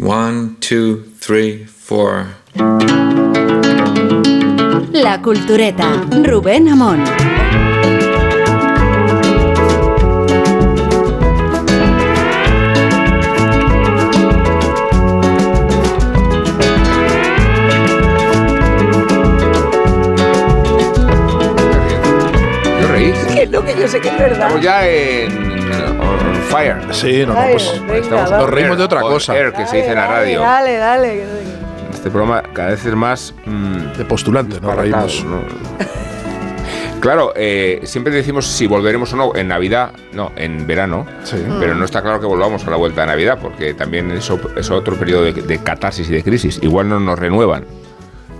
One, two, three, four. La Cultureta, Rubén Amón. Yo sé que es verdad. Estamos ya en, fire. Sí, no, no, pues venga, Estamos nos reímos de otra cosa. air, que se dice en la Dale, radio. Dale, dale. Este programa cada vez es más... mm, de postulante, nos reímos. ¿no? Claro, eh, siempre decimos si volveremos o no en Navidad, no, en verano, Sí. pero no está claro que volvamos a la vuelta de Navidad, porque también es, es otro periodo de, de catarsis y de crisis. Igual no nos renuevan.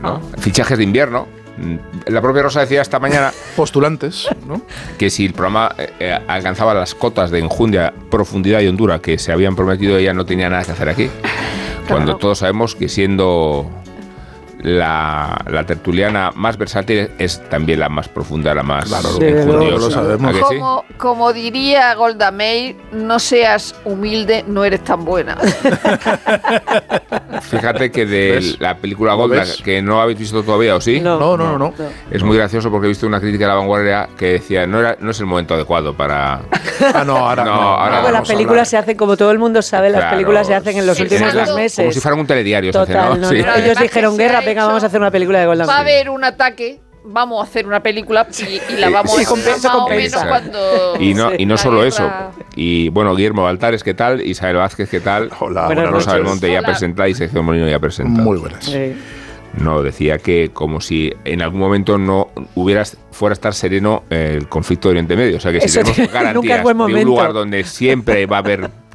¿no? Fichajes de invierno. Mm, La propia Rosa decía esta mañana Postulantes, ¿no? que si el programa eh, eh, alcanzaba las cotas de enjundia, profundidad y hondura que se habían prometido, ella no tenía nada que hacer aquí. Cuando todos sabemos que siendo la, la tertuliana más versátil es también la más profunda, la más Claro, Sí, lo sabemos. ¿A que sí? Como, como diría Golda Meir, no seas humilde, no eres tan buena. Fíjate que de ¿Ves? la película ¿Lo Golda, ves? que no habéis visto todavía, ¿o sí? No, no, no, no. Es muy gracioso porque he visto una crítica de la vanguardia que decía no, era, no es el momento adecuado para... Ah, no, ahora No, no. ahora no, las películas se hacen, como todo el mundo sabe, las Claro, películas se hacen en los últimos dos meses. Como si fuera un telediario. se hace, Total, ¿no? no, Sí. no, Ellos dijeron, se guerra, venga, hecho- vamos a hacer una película de Golda Va a haber un ataque, vamos a hacer una película y, y la vamos Sí, a compensa, más o compensa. menos cuando... Y no, y no la solo eso. Y bueno, Guillermo Baltares, ¿qué tal? Isabel Vázquez, ¿qué tal? Hola, Rosa del. Monte ya Hola. presentada y Sergio Molino ya presentado. Muy buenas. Sí. No, decía que como si en algún momento no hubieras fuera a estar sereno el conflicto de Oriente Medio. O sea que si Eso tenemos garantías de un lugar donde siempre va a haber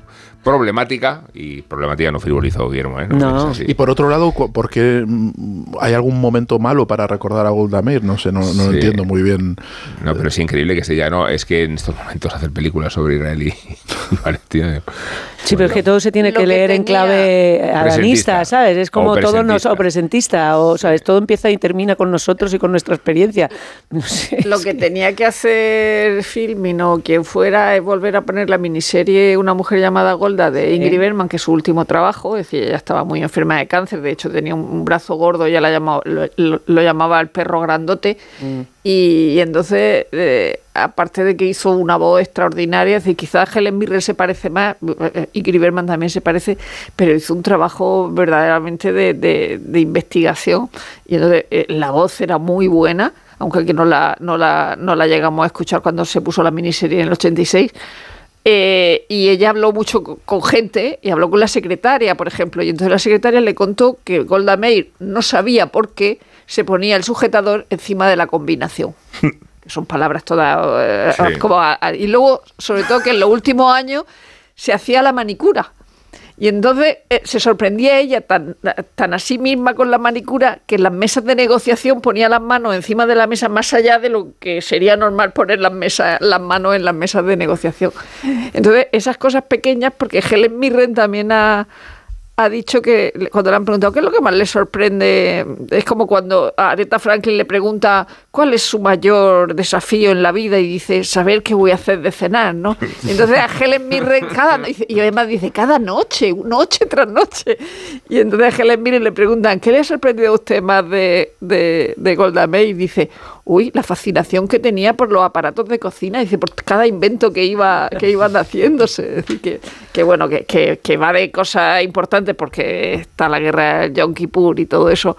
problemática, y problemática no frivolizó Guillermo, ¿eh? No. Y por otro lado, cu- ¿por qué mm, hay algún momento malo para recordar a Golda Meir? No sé, no, no Sí. entiendo muy bien. No, pero es increíble que se ya no, es que en estos momentos hacer películas sobre Israel y, y Palestina. Sí, pero es que todo se tiene que que leer en tenía- clave adanista. ¿sabes? Es como O todo nos, presentista. o presentista, o sabes, todo empieza y termina con nosotros y con nuestra experiencia. No sé. Lo que tenía que hacer Filmin o quien fuera es volver a poner la miniserie Una mujer llamada Golda de Ingrid Bergman, que es su último trabajo. Es decir, ella estaba muy enferma de cáncer, de hecho tenía un, brazo gordo, ella la llamaba, lo, lo- lo llamaba el perro grandote. Y, y entonces, eh, aparte de que hizo una voz extraordinaria, es decir, quizás Helen Mirren se parece más, eh, Ingrid Bergman también se parece, pero hizo un trabajo verdaderamente de, de- investigación. Y entonces eh, la voz era muy buena, aunque aquí no la, no, la, no la llegamos a escuchar cuando se puso la miniserie en el 86. Eh, y ella habló mucho co- con gente y habló con la secretaria, por ejemplo. Y entonces la secretaria le contó que Golda Meir no sabía por qué se ponía el sujetador encima de la combinación. Que son palabras todas. eh, Sí. como a- a- y luego, sobre todo, que en los últimos años se hacía la manicura. Y entonces eh, se sorprendía ella tan, tan a sí misma con la manicura que en las mesas de negociación ponía las manos encima de la mesa más allá de lo que sería normal poner las, mesas, las manos en las mesas de negociación. Entonces, esas cosas pequeñas, porque Helen Mirren también ha, ha dicho que cuando le han preguntado qué es lo que más le sorprende, es como cuando a Aretha Franklin le pregunta cuál es su mayor desafío en la vida y dice saber qué voy a hacer de cenar, ¿no? Entonces a Helen Mirren cada y además dice cada noche, noche tras noche. Y entonces a Helen Mirren le preguntan ¿qué le ha sorprendido a usted más de, de, de Golda Meir? Y dice uy, la fascinación que tenía por los aparatos de cocina, dice por cada invento que iba que iban haciéndose, que, que bueno que, que, que va de cosas importantes porque está la guerra del Yom Kippur y todo eso.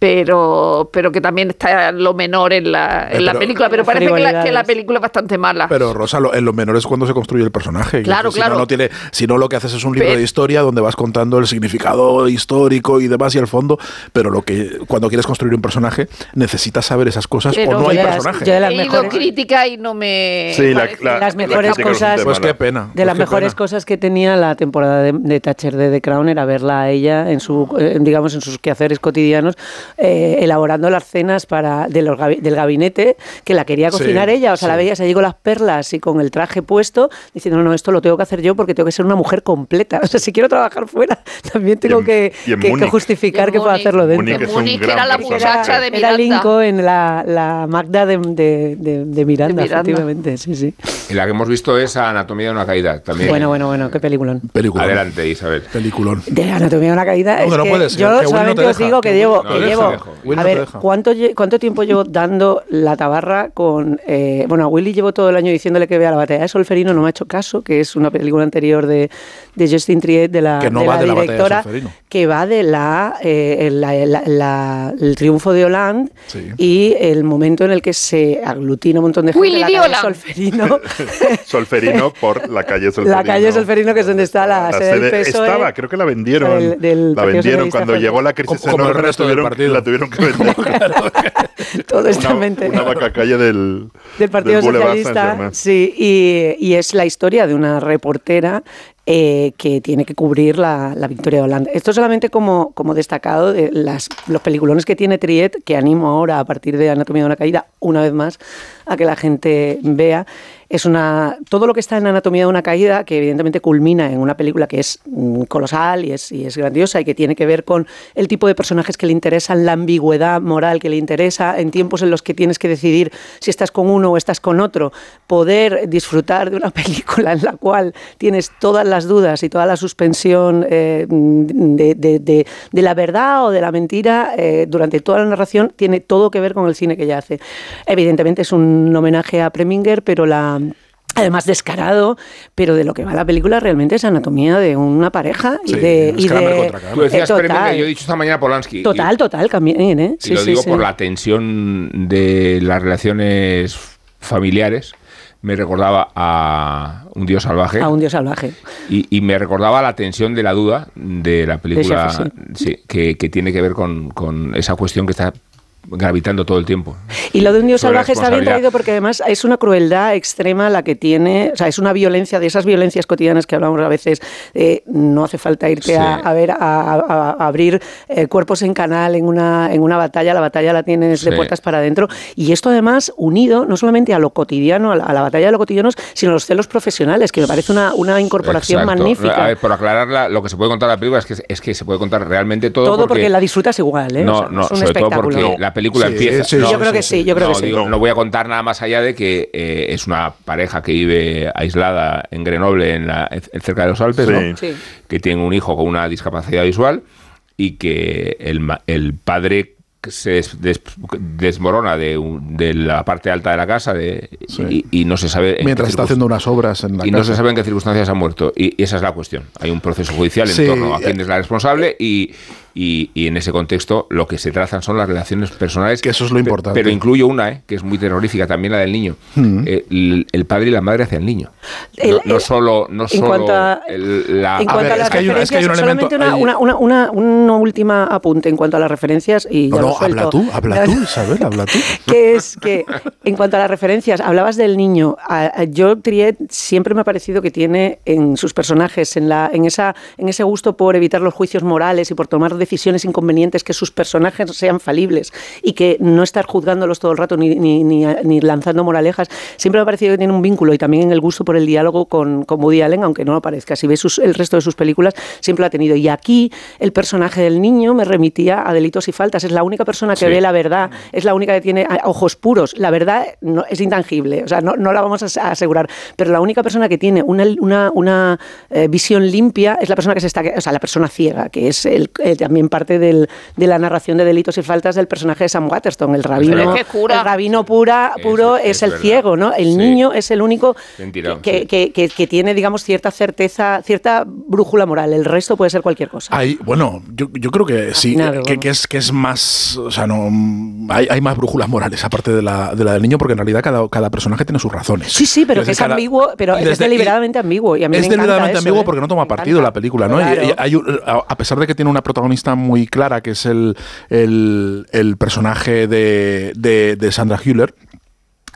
Pero, pero que también está lo menor en la, en la pero- película. Pero parece que la, que la película es bastante mala. Pero Rosa, lo- en lo menor es cuando se construye el personaje. Claro, si claro. No, no tiene, si no, lo que haces es un libro Pero- de historia donde vas contando el significado histórico y demás y el fondo. Pero lo que cuando quieres construir un personaje necesitas saber esas cosas Pero o no hay las- personaje. yo de las He mejores- crítica y no me. Sí, la, parece- la- Las la mejores cosas- Pues pena. De pues las mejores pena. cosas que tenía la temporada de, de Thatcher de The Crown era verla a ella en su, eh, digamos, en sus quehaceres cotidianos, eh, elaborando las cenas para de los del gabinete, que la quería Sí, cocinar ella, o sea, la sí. veías allí con las perlas y con el traje puesto, diciendo, no, no, esto lo tengo que hacer yo porque tengo que ser una mujer completa. O sea, si quiero trabajar fuera, también tengo en- que, que- que justificar que puedo Múnich. hacerlo dentro. Múnich es un Múnich gran era la muchacha de Era Miranda. Lincoln, la, la Magda de, de, de- de Miranda, De Miranda. efectivamente, sí, sí. Y la que hemos visto es Anatomía de una caída también. Bueno, bueno, bueno, qué peliculón. Película. Adelante, Isabel. Peliculón. De anatomía de una caída. No, es que no que puede ser, yo que no solamente te os deja, digo que llevo, no que deja, llevo. a ver. ¿cuánto, lle- ¿cuánto tiempo llevo dando la tabarra con. eh, bueno, a Willy llevo todo el año diciéndole que vea la batalla de Solferino, no me ha hecho caso, que es una película anterior de, de Justin Triet, de la, Que no de va la de la batalla de directora, Solferino. que va de la, eh, la- la- la- el triunfo de Hollande Sí. y el momento en el que se aglutina un montón de gente Willy la calle. Solferino. Solferino por la calle Solferino. La calle Solferino, que es donde está la sede del PSOE. Estaba, creo que la vendieron. Del- del la Partido vendieron cuando llegó la crisis Como- como el resto del tuvieron- La tuvieron que vender. todo está una, mente. una vaca calle del, del Partido del Socialista, sí, y, y es la historia de una reportera eh, que tiene que cubrir la, la victoria de Holanda. Esto solamente como, como destacado de las, los peliculones que tiene Triet, que animo ahora a partir de Anatomía de una caída, una vez más, a que la gente vea. Es una, todo lo que está en Anatomía de una caída, que evidentemente culmina en una película que es mm, colosal y es, y es grandiosa y que tiene que ver con el tipo de personajes que le interesan, la ambigüedad moral que le interesa, en tiempos en los que tienes que decidir si estás con uno o estás con otro, poder disfrutar de una película en la cual tienes todas las dudas y toda la suspensión eh, de, de- la verdad o de la mentira eh, durante toda la narración, tiene todo que ver con el cine que ella hace. Evidentemente es un homenaje a Preminger, pero la Además descarado, pero de lo que va la película realmente es anatomía de una pareja y Sí, de... y de-. Tú decías eh, total. Preminger, yo he dicho esta mañana Polanski. Total, total, también, ¿eh? Y lo digo por la tensión de las relaciones familiares. Me recordaba a Un Dios salvaje. A un dios salvaje. Y, y me recordaba la tensión de la duda de la película que, que tiene que ver con, con esa cuestión que está gravitando todo el tiempo. Y lo de un dios salvaje está bien traído porque además es una crueldad extrema la que tiene, o sea, es una violencia de esas violencias cotidianas que hablamos a veces. eh, no hace falta irte Sí. a, a ver, a, a- a abrir eh, cuerpos en canal en una, en una batalla. La batalla la tienes de puertas para adentro. Y esto además unido no solamente a lo cotidiano, a la, a la batalla de lo cotidiano, sino a los celos profesionales, que me parece una, una incorporación Exacto. magnífica. A ver, por aclararla, lo que se puede contar de la película es que, es que se puede contar realmente todo. todo porque, la disfrutas igual, ¿eh? No, O sea, no, es un sobre todo porque la película Sí, empieza. sí, no, yo creo que sí, yo creo no, que sí. digo, no voy a contar nada más allá de que eh, es una pareja que vive aislada en Grenoble, en la, cerca de los Alpes, Sí. ¿no? Sí. que tiene un hijo con una discapacidad visual y que el, ma- el padre se des- des- desmorona de, un- de la parte alta de la casa de, Sí. y, y no se sabe. en qué Mientras está haciendo unas obras en la y no casa. se sabe en qué circunstancias ha muerto. Y, y esa es la cuestión. Hay un proceso judicial en Sí, torno a quién eh, es la responsable y, y- y en ese contexto lo que se trazan son las relaciones personales. Que eso es lo importante. Pero incluyo una, eh, que es muy terrorífica, también la del niño. Eh, el, el padre y la madre hacia el niño. El- no, no solo, no en solo cuanto a- el- la... En A cuanto ver, a las es que hay un- es que hay un referencias, elemento- solamente una, una, una, una, una última apunte en cuanto a las referencias y No, no, lo suelto. habla tú, habla tú, Isabel, habla tú. que es que en cuanto a las referencias, hablabas del niño. A, a yo Triet siempre me ha parecido que tiene en sus personajes, en la, en esa, en ese gusto por evitar los juicios morales y por tomar decisiones inconvenientes, que sus personajes sean falibles y que no estar juzgándolos todo el rato ni, ni, ni, ni lanzando moralejas. Siempre me ha parecido que tiene un vínculo y también en el gusto por el diálogo con, con Woody Allen, aunque no lo parezca. Si ves sus- el resto de sus películas, siempre lo ha tenido. Y aquí el personaje del niño me remitía a delitos y faltas. Es la única persona que Sí. ve la verdad, es la única que tiene ojos puros. La verdad no, es intangible, o sea, no, no la vamos a as- a asegurar. Pero la única persona que tiene una, una, una, eh, visión limpia es la persona que se está, o sea, la persona ciega, que es el, eh, también parte del- de la narración de delitos y faltas del personaje de Sam Waterston, el rabino, Es que cura. el rabino pura, puro es es, el verdad. ciego, ¿no? El Sí. niño es el único Mentira, que, sí. que- que- que tiene, digamos, cierta certeza, cierta brújula moral. El resto puede ser cualquier cosa. Hay, bueno, yo, yo creo que sí, Afinado, que, es, que es más, o sea, no, hay, hay más brújulas morales aparte de la, de la del niño, porque en realidad cada, cada personaje tiene sus razones. Sí, sí, pero que es cada- ambiguo, pero es deliberadamente ambiguo. Y a mí es me deliberadamente eso, ambiguo ¿eh? porque no toma partido la película, ¿no? Y- Claro. y hay a pesar de que tiene una protagonista muy clara, que es el, el, personaje de, de, Sandra Hüller,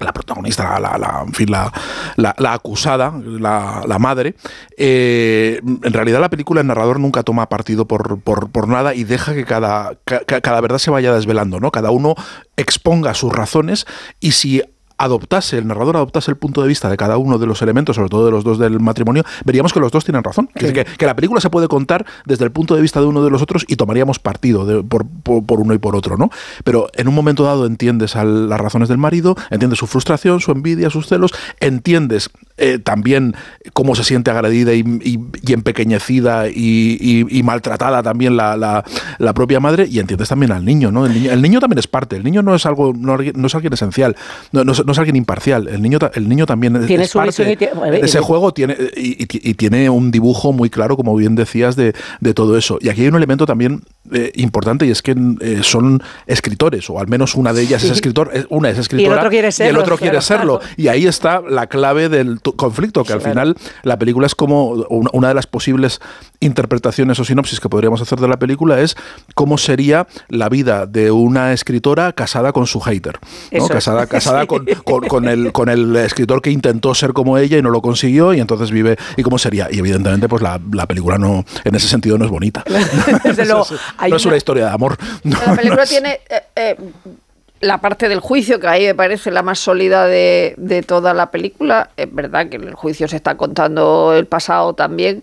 la protagonista, la, la- en fin, la, la- acusada, la, madre, eh, en realidad la película el narrador nunca toma partido por, por- por nada y deja que cada, ca- ca- cada verdad se vaya desvelando, ¿no? Cada uno exponga sus razones y si adoptase, el narrador adoptase el punto de vista de cada uno de los elementos, sobre todo de los dos del matrimonio, veríamos que los dos tienen razón. Que, que- que la película se puede contar desde el punto de vista de uno de los otros y tomaríamos partido de- por, por- por uno y por otro, ¿no? Pero en un momento dado entiendes al- las razones del marido, entiendes su frustración, su envidia, sus celos, entiendes eh, también cómo se siente agredida y, y- y empequeñecida y, maltratada también la, la- la propia madre y entiendes también al niño, ¿no? El niño, el niño también es parte, el niño no es algo, no, no es alguien esencial, no, no es, no es alguien imparcial, el niño, el niño también Tiene es su parte y tiene- ese y- juego tiene y, y- y tiene un dibujo muy claro, como bien decías, de, de todo eso. Y aquí hay un elemento también eh, importante y es que eh, son escritores, o al menos una de ellas es escritor, es- una es escritora otro quiere y el serlo, otro quiere claro. serlo. Y ahí está la clave del conflicto, que al Claro. final la película es como una, una de las posibles interpretaciones o sinopsis que podríamos hacer de la película es cómo sería la vida de una escritora casada con su hater, casada, casada con, con- con el, con el escritor que intentó ser como ella y no lo consiguió y entonces vive y cómo sería. Y evidentemente pues la, la película no en ese sentido no es bonita. Desde luego, no es una- una historia de amor. No, La película no es- tiene eh, eh, la parte del juicio, que ahí me parece la más sólida de, de toda la película. Es verdad que en el juicio se está contando el pasado también,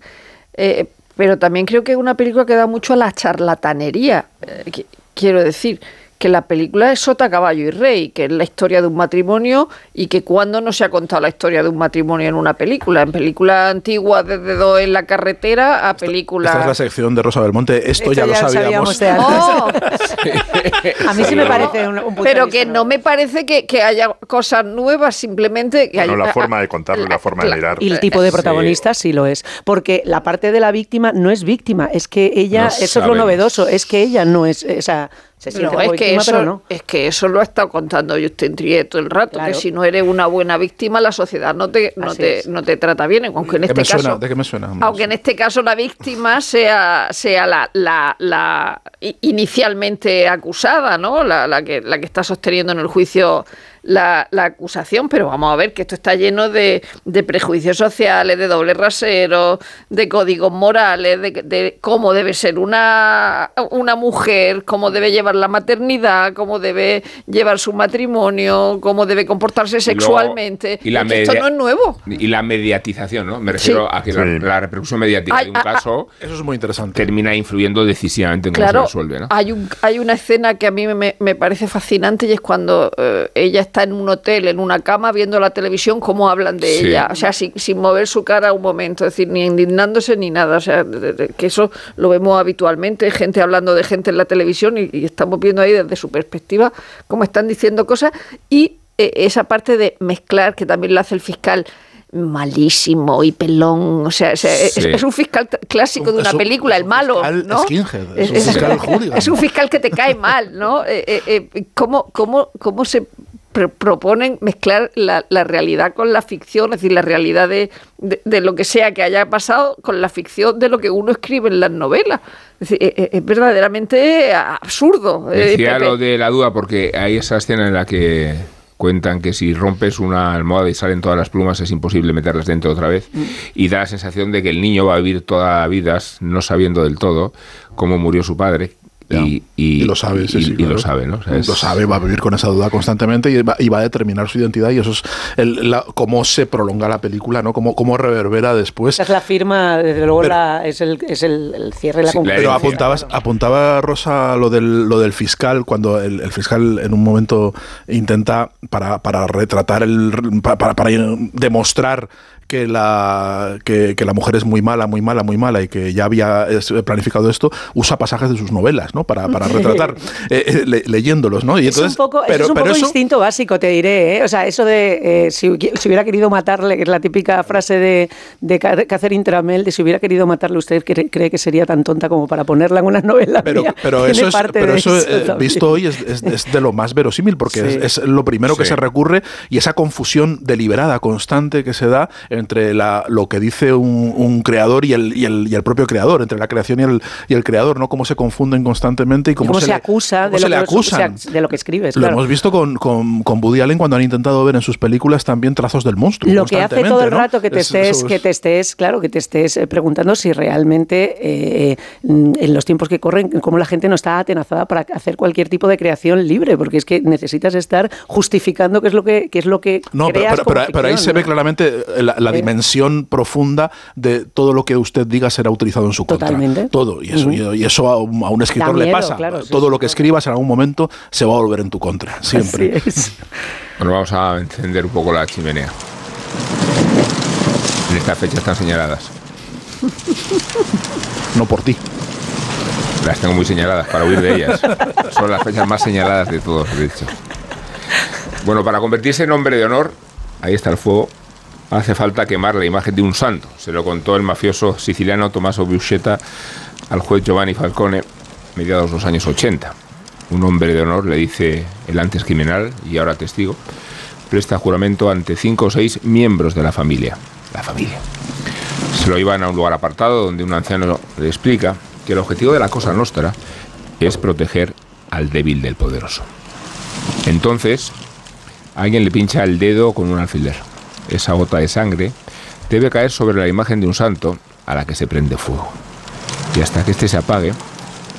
eh, pero también creo que es una película que da mucho a la charlatanería. Eh, qui- quiero decir que la película es Sota, Caballo y Rey, que es la historia de un matrimonio y que cuando no se ha contado la historia de un matrimonio en una película. En películas antiguas, desde dos en la carretera a películas... Esta es la sección de Rosa Belmonte. Esto, Esto ya, lo ya lo sabíamos. sabíamos de antes. ¡Oh! A mí sí me parece un, un punto Pero de que vista no me parece que, que haya cosas nuevas, simplemente que Bueno, hay la forma de contarlo y la forma de la- mirar. Y el tipo de protagonista sí lo es. Porque la parte de la víctima no es víctima, es que ella, No eso es lo novedoso, es que ella no es, o sea, se No, siente es, que víctima, eso, pero no. es que eso lo ha estado contando Justin Triet todo el rato, Claro. que si no eres una buena víctima, la sociedad no te, no te, no te trata bien, aunque en ¿De este caso... suena? ¿De qué me suena? Aunque en este caso la víctima sea, sea la, la, la inicialmente acusada, ¿no? La, la que, la que está sosteniendo en el juicio la, la acusación, pero vamos a ver que esto está lleno de, de prejuicios sociales, de doble rasero, de códigos morales, de, de cómo debe ser una, una mujer, cómo debe llevar la maternidad, cómo debe llevar su matrimonio, cómo debe comportarse Y luego- sexualmente. y la Es que esto no es nuevo. Y la mediatización, ¿no? Me refiero Sí. a que la, Sí. la repercusión mediática de un ah, ah, caso Eso es muy interesante. termina influyendo decisivamente en cómo Claro, se resuelve, ¿no? hay, un, hay una escena que a mí me, me parece fascinante y es cuando eh, ella está en un hotel, en una cama, viendo la televisión, cómo hablan de Sí. ella. O sea, sin, sin mover su cara un momento, es decir, ni indignándose ni nada. O sea, de- de- que eso lo vemos habitualmente, gente hablando de gente en la televisión y, y estamos viendo ahí desde su perspectiva cómo están diciendo cosas y eh, esa parte de mezclar, que también lo hace el fiscal malísimo y pelón, o sea, o sea, es- Sí. es, un fiscal clásico de Es una un- película, es el malo, fiscal ¿no? skinhead, es un fiscal es un fiscal que te cae mal, ¿no? Eh, eh, eh, ¿cómo, cómo, cómo se proponen mezclar la, la realidad con la ficción, es decir, la realidad de, de- de lo que sea que haya pasado con la ficción de lo que uno escribe en las novelas? Es, decir, eh, eh, es verdaderamente absurdo. eh, Decía lo de la duda porque hay esa escena en la que cuentan que si rompes una almohada y salen todas las plumas es imposible meterlas dentro otra vez Mm. y da la sensación de que el niño va a vivir toda la vida no sabiendo del todo cómo murió su padre y, Y lo sabe, sí, y- sí, y lo sabe, ¿no? O sea, es- Lo sabe, va a vivir con esa duda constantemente y va, y va a determinar su identidad y eso es el- la- cómo se prolonga la película, ¿no? Cómo, cómo reverbera después. Esa es la firma, desde luego Pero- la- es, el, es el, el cierre y la Sí, conclusión. Pero apuntabas, apuntaba Rosa lo del, lo del fiscal, cuando el, el fiscal en un momento intenta, para, para retratar, el, para, para- para demostrar que la, que, que la mujer es muy mala, muy mala, muy mala y que ya había es, planificado esto, usa pasajes de sus novelas, ¿no? Para, para retratar, eh, eh, le- leyéndolos, ¿no? Y es un poco, pero, es un pero poco eso- instinto básico, te diré. ¿eh? O sea, eso de eh, si, hu- si hubiera querido matarle, que es la típica frase de, de Ca- Catherine Tramell, de si hubiera querido matarle, ¿usted cree, cree que sería tan tonta como para ponerla en una novela? Pero, mía? pero Tiene eso, es, parte pero de eso, eh, visto hoy es, es- es de lo más verosímil porque Sí. es, es lo primero que se recurre y esa confusión deliberada, constante que se da en entre la, lo que dice un, un creador y el, y, el, y el propio creador, entre la creación y el, y el creador, ¿no? Cómo se confunden constantemente y cómo, cómo se, le- acusa cómo de se lo, le que, acusan. de lo que escribes. Lo claro. hemos visto con, con, con Woody Allen cuando han intentado ver en sus películas también trazos del monstruo. Lo que hace todo el ¿no? rato que te Es- estés, eso que es- te estés, claro, que te estés eh, preguntando si realmente eh, mm, en los tiempos que corren, cómo la gente no está atenazada para hacer cualquier tipo de creación libre, porque es que necesitas estar justificando qué es lo que, qué es lo que No, pero, creas pero- como pero- pero ahí ficción, se ve ¿no? claramente eh, la, la Eh. dimensión profunda de todo lo que usted diga será utilizado en su contra. Totalmente. Todo. Y eso, y eso a un, a un escritor le pasa. claro, sí, todo sí, lo que claro. escribas en algún momento se va a volver en tu contra. Siempre. Así es. Bueno, vamos a encender un poco la chimenea. En estas fechas están señaladas. No por ti. Las tengo muy señaladas para huir de ellas. Son las fechas más señaladas de todos, de hecho. Bueno, para convertirse en hombre de honor, ahí está el fuego, hace falta quemar la imagen de un santo. Se lo contó el mafioso siciliano Tommaso Buscetta al juez Giovanni Falcone, mediados de los años 80. Un hombre de honor, le dice el antes criminal y ahora testigo, presta juramento ante cinco o seis miembros de la familia. La familia. Se lo llevan a un lugar apartado donde un anciano le explica que el objetivo de la Cosa Nostra es proteger al débil del poderoso. Entonces, alguien le pincha el dedo con un alfiler. Esa gota de sangre debe caer sobre la imagen de un santo a la que se prende fuego. Y hasta que éste se apague,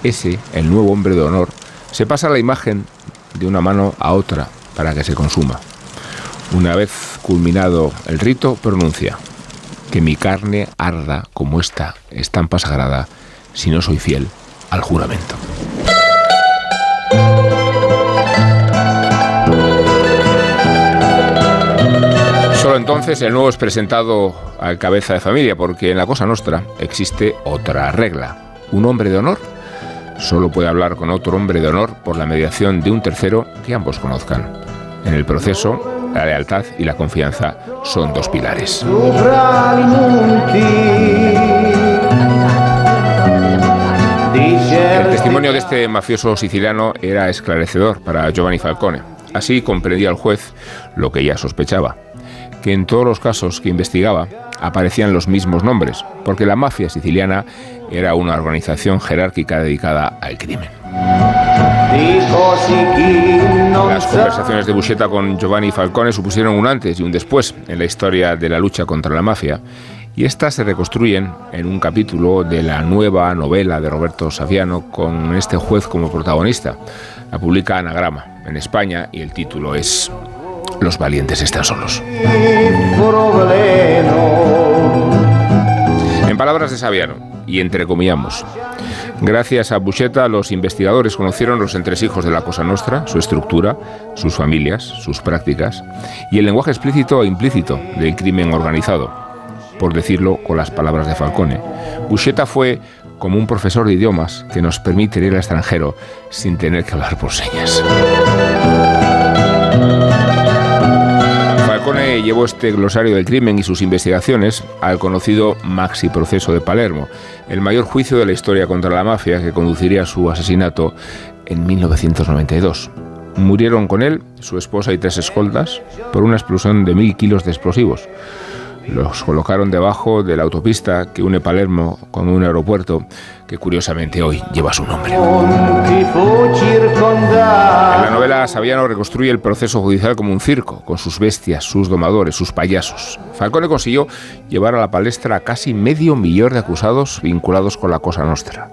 ese, el nuevo hombre de honor, se pasa la imagen de una mano a otra para que se consuma. Una vez culminado el rito, pronuncia, que mi carne arda como esta estampa sagrada si no soy fiel al juramento. Solo entonces el nuevo es presentado al cabeza de familia, porque en la Cosa Nostra existe otra regla. Un hombre de honor solo puede hablar con otro hombre de honor por la mediación de un tercero que ambos conozcan. En el proceso, la lealtad y la confianza son dos pilares. El testimonio de este mafioso siciliano era esclarecedor para Giovanni Falcone. Así comprendía el juez lo que ya sospechaba, que en todos los casos que investigaba aparecían los mismos nombres, porque la mafia siciliana era una organización jerárquica dedicada al crimen. Las conversaciones de Buscetta con Giovanni Falcone supusieron un antes y un después en la historia de la lucha contra la mafia, y estas se reconstruyen en un capítulo de la nueva novela de Roberto Saviano con este juez como protagonista. La publica Anagrama en España y el título es Los valientes están solos. En palabras de Saviano, y entrecomillamos, gracias a Buscetta los investigadores conocieron los entresijos de la Cosa Nostra, su estructura, sus familias, sus prácticas y el lenguaje explícito e implícito del crimen organizado. Por decirlo con las palabras de Falcone, Buscetta fue como un profesor de idiomas que nos permite ir al extranjero sin tener que hablar por señas. Llevó este glosario del crimen y sus investigaciones al conocido Maxi Proceso de Palermo, el mayor juicio de la historia contra la mafia que conduciría a su asesinato en 1992. Murieron con él su esposa y tres escoltas por una explosión de mil kilos de explosivos. Los colocaron debajo de la autopista que une Palermo con un aeropuerto que curiosamente hoy lleva su nombre. En la novela Saviano reconstruye el proceso judicial como un circo, con sus bestias, sus domadores, sus payasos. Falcone consiguió llevar a la palestra a casi medio millón de acusados vinculados con la Cosa Nostra.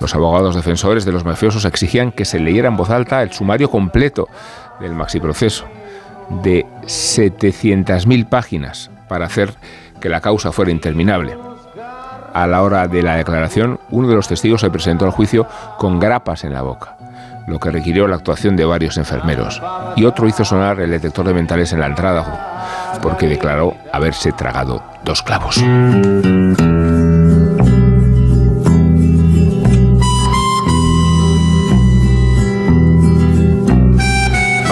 Los abogados defensores de los mafiosos exigían que se leyera en voz alta el sumario completo del maxiproceso, de 700.000 páginas, para hacer que la causa fuera interminable. A la hora de la declaración, uno de los testigos se presentó al juicio con grapas en la boca, lo que requirió la actuación de varios enfermeros, y otro hizo sonar el detector de mentales en la entrada, porque declaró haberse tragado dos clavos.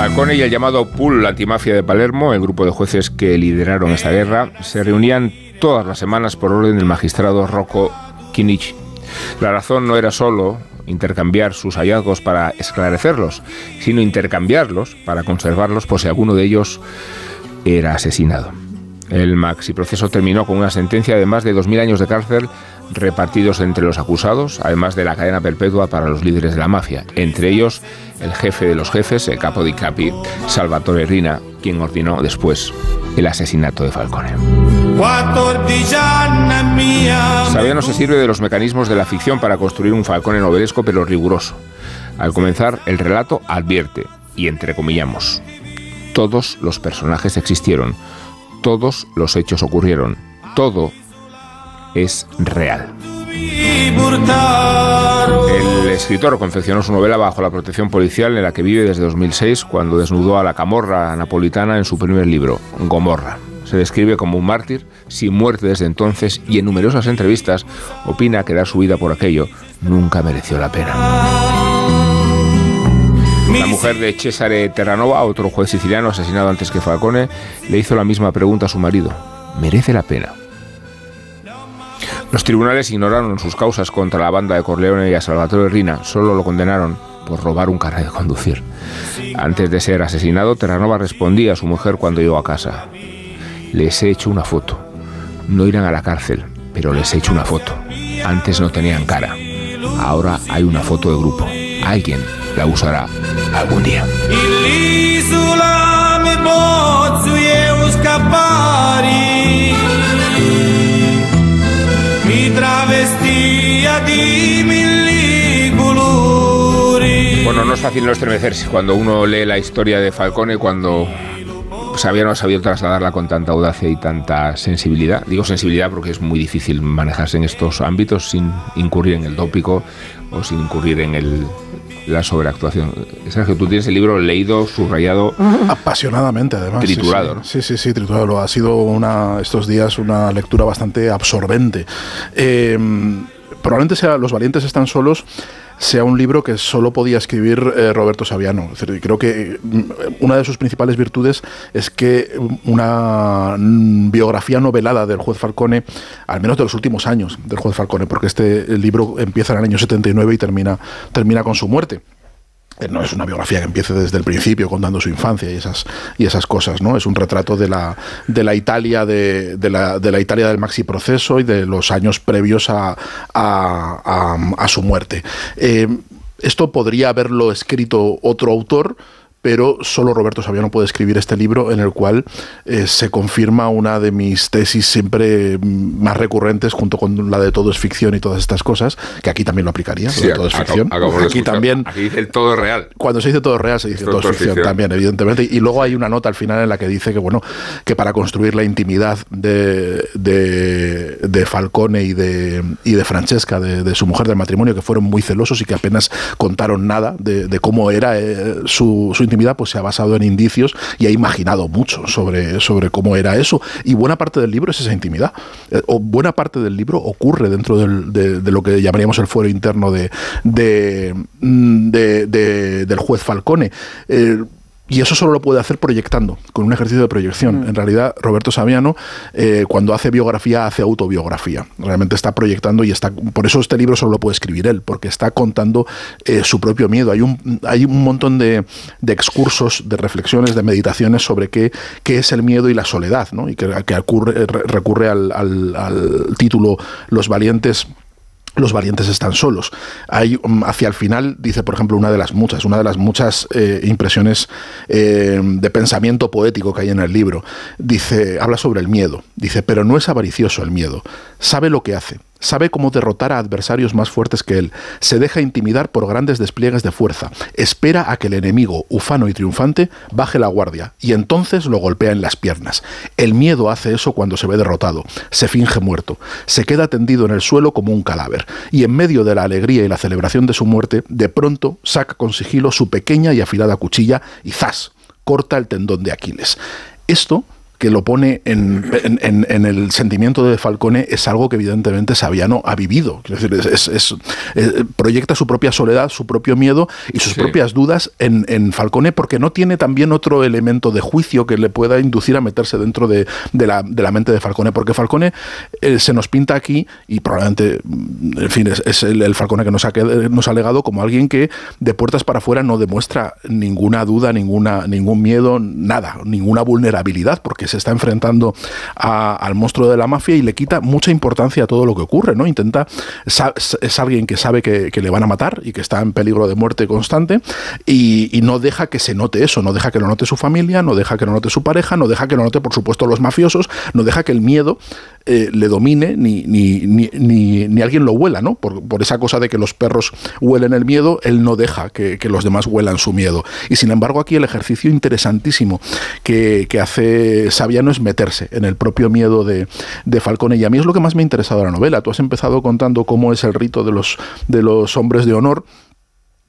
Falcone y el llamado Pool Antimafia de Palermo, el grupo de jueces que lideraron esta guerra, se reunían todas las semanas por orden del magistrado Rocco Chinichi. La razón no era solo intercambiar sus hallazgos para esclarecerlos, sino intercambiarlos para conservarlos por si alguno de ellos era asesinado. El maxi proceso terminó con una sentencia de más de 2.000 años de cárcel repartidos entre los acusados, además de la cadena perpetua para los líderes de la mafia, entre ellos el jefe de los jefes, el capo di capi, Salvatore Rina, quien ordenó después el asesinato de Falcone. Sabiano se sirve de los mecanismos de la ficción para construir un Falcone novelesco pero riguroso. Al comenzar, el relato advierte, y entrecomillamos, todos los personajes existieron, todos los hechos ocurrieron, todo es real. El escritor confeccionó su novela bajo la protección policial en la que vive desde 2006, cuando desnudó a la camorra napolitana en su primer libro, Gomorra. Se describe como un mártir, sin muerte desde entonces, y en numerosas entrevistas opina que dar su vida por aquello nunca mereció la pena. La mujer de Cesare Terranova, otro juez siciliano asesinado antes que Falcone, le hizo la misma pregunta a su marido. ¿Merece la pena? Los tribunales ignoraron sus causas contra la banda de Corleone y a Salvatore Rina, solo lo condenaron por robar un carnet de conducir. Antes de ser asesinado, Terranova respondía a su mujer cuando llegó a casa. Les he hecho una foto. No irán a la cárcel, pero les he hecho una foto. Antes no tenían cara. Ahora hay una foto de grupo. Alguien la usará algún día. Bueno, no es fácil no estremecerse cuando uno lee la historia de Falcone, cuando Sabía no ha sabido trasladarla con tanta audacia y tanta sensibilidad. Digo sensibilidad porque es muy difícil manejarse en estos ámbitos sin incurrir en el tópico o sin incurrir en el, la sobreactuación. Sergio, tú tienes el libro leído, subrayado. Apasionadamente, además. Triturado. ¿no? Sí, sí, sí, triturado. Ha sido una, estos días una lectura bastante absorbente. Eh, probablemente sea Los Valientes están solos sea un libro que solo podía escribir eh, Roberto Saviano. Es creo que mm, una de sus principales virtudes es que una biografía novelada del juez Falcone, al menos de los últimos años del juez Falcone, porque este libro empieza en el año 79 y termina, termina con su muerte no es una biografía que empiece desde el principio contando su infancia y esas, y esas cosas, ¿no? Es un retrato de la, de la Italia de, la, de la Italia del maxi proceso y de los años previos a, a su muerte. Eh, esto podría haberlo escrito otro autor, pero solo Roberto Saviano puede escribir este libro en el cual eh, se confirma una de mis tesis siempre mm, más recurrentes junto con la de todo es ficción y todas estas cosas, que aquí también lo aplicaría, Sí, todo es acabo- ficción. acabo de aquí también Aquí dice el todo es real. cuando se dice todo es real, se dice todo, todo es ficción, ficción. también, evidentemente. Y luego hay una nota al final en la que dice que, bueno, que para construir la intimidad de, de, de Falcone y de, y de Francesca, de, de su mujer del matrimonio, que fueron muy celosos y que apenas contaron nada de, de cómo era eh, su, su intimidad, pues se ha basado en indicios y ha imaginado mucho sobre, sobre cómo era eso. Y buena parte del libro es esa intimidad. Eh, o buena parte del libro ocurre dentro de, lo que llamaríamos el fuero interno de, de, mm, de- del juez Falcone. Eh, y eso solo lo puede hacer proyectando, con un ejercicio de proyección. En realidad, Roberto Saviano, eh, cuando hace biografía, hace autobiografía. Realmente está proyectando y está. Por eso este libro solo lo puede escribir él, porque está contando eh, su propio miedo. Hay un, hay un montón de, de excursos, de reflexiones, de meditaciones sobre qué, qué es el miedo y la soledad, ¿no? Y que, que ocurre- re- recurre al, al- al título Los valientes los valientes están solos. Hay um, hacia el final, dice por ejemplo, una de las muchas, una de las muchas eh, impresiones eh, de pensamiento poético que hay en el libro. Dice, habla sobre el miedo. Dice, pero no es avaricioso el miedo. Sabe lo que hace. Sabe cómo derrotar a adversarios más fuertes que él. Se deja intimidar por grandes despliegues de fuerza. Espera a que el enemigo, ufano y triunfante, baje la guardia y entonces lo golpea en las piernas. El miedo hace eso cuando se ve derrotado. Se finge muerto. Se queda tendido en el suelo como un cadáver. Y en medio de la alegría y la celebración de su muerte, de pronto saca con sigilo su pequeña y afilada cuchilla y ¡zas! corta el tendón de Aquiles. Esto que lo pone en, en- el sentimiento de Falcone es algo que evidentemente Saviano ha vivido. Decir, es- es- eh, proyecta su propia soledad, su propio miedo y sus Sí. propias dudas en, en Falcone porque no tiene también otro elemento de juicio que le pueda inducir a meterse dentro de, de la, de la mente de Falcone. Porque Falcone eh, se nos pinta aquí y probablemente, mm, en fin, es, el, el Falcone que nos ha, nos ha legado como alguien que de puertas para afuera no demuestra ninguna duda, ninguna, ningún miedo, nada, ninguna vulnerabilidad, porque se está enfrentando al monstruo de la mafia y le quita mucha importancia a todo lo que ocurre, ¿no? Intenta, es alguien que sabe que, le van a matar y que está en peligro de muerte constante y, no deja que se note eso, no deja que lo note su familia, no deja que lo note su pareja, no deja que lo note, por supuesto, los mafiosos, no deja que el miedo eh, le domine ni, ni, ni, ni- alguien lo huela, ¿no? Por, por esa cosa de que los perros huelen el miedo, él no deja que, que los demás huelan su miedo. Y sin embargo, aquí el ejercicio interesantísimo que, que hace Saviano es meterse en el propio miedo de, de Falcone. Y a mí es lo que más me ha interesado la novela. Tú has empezado contando cómo es el rito de los, de los hombres de honor.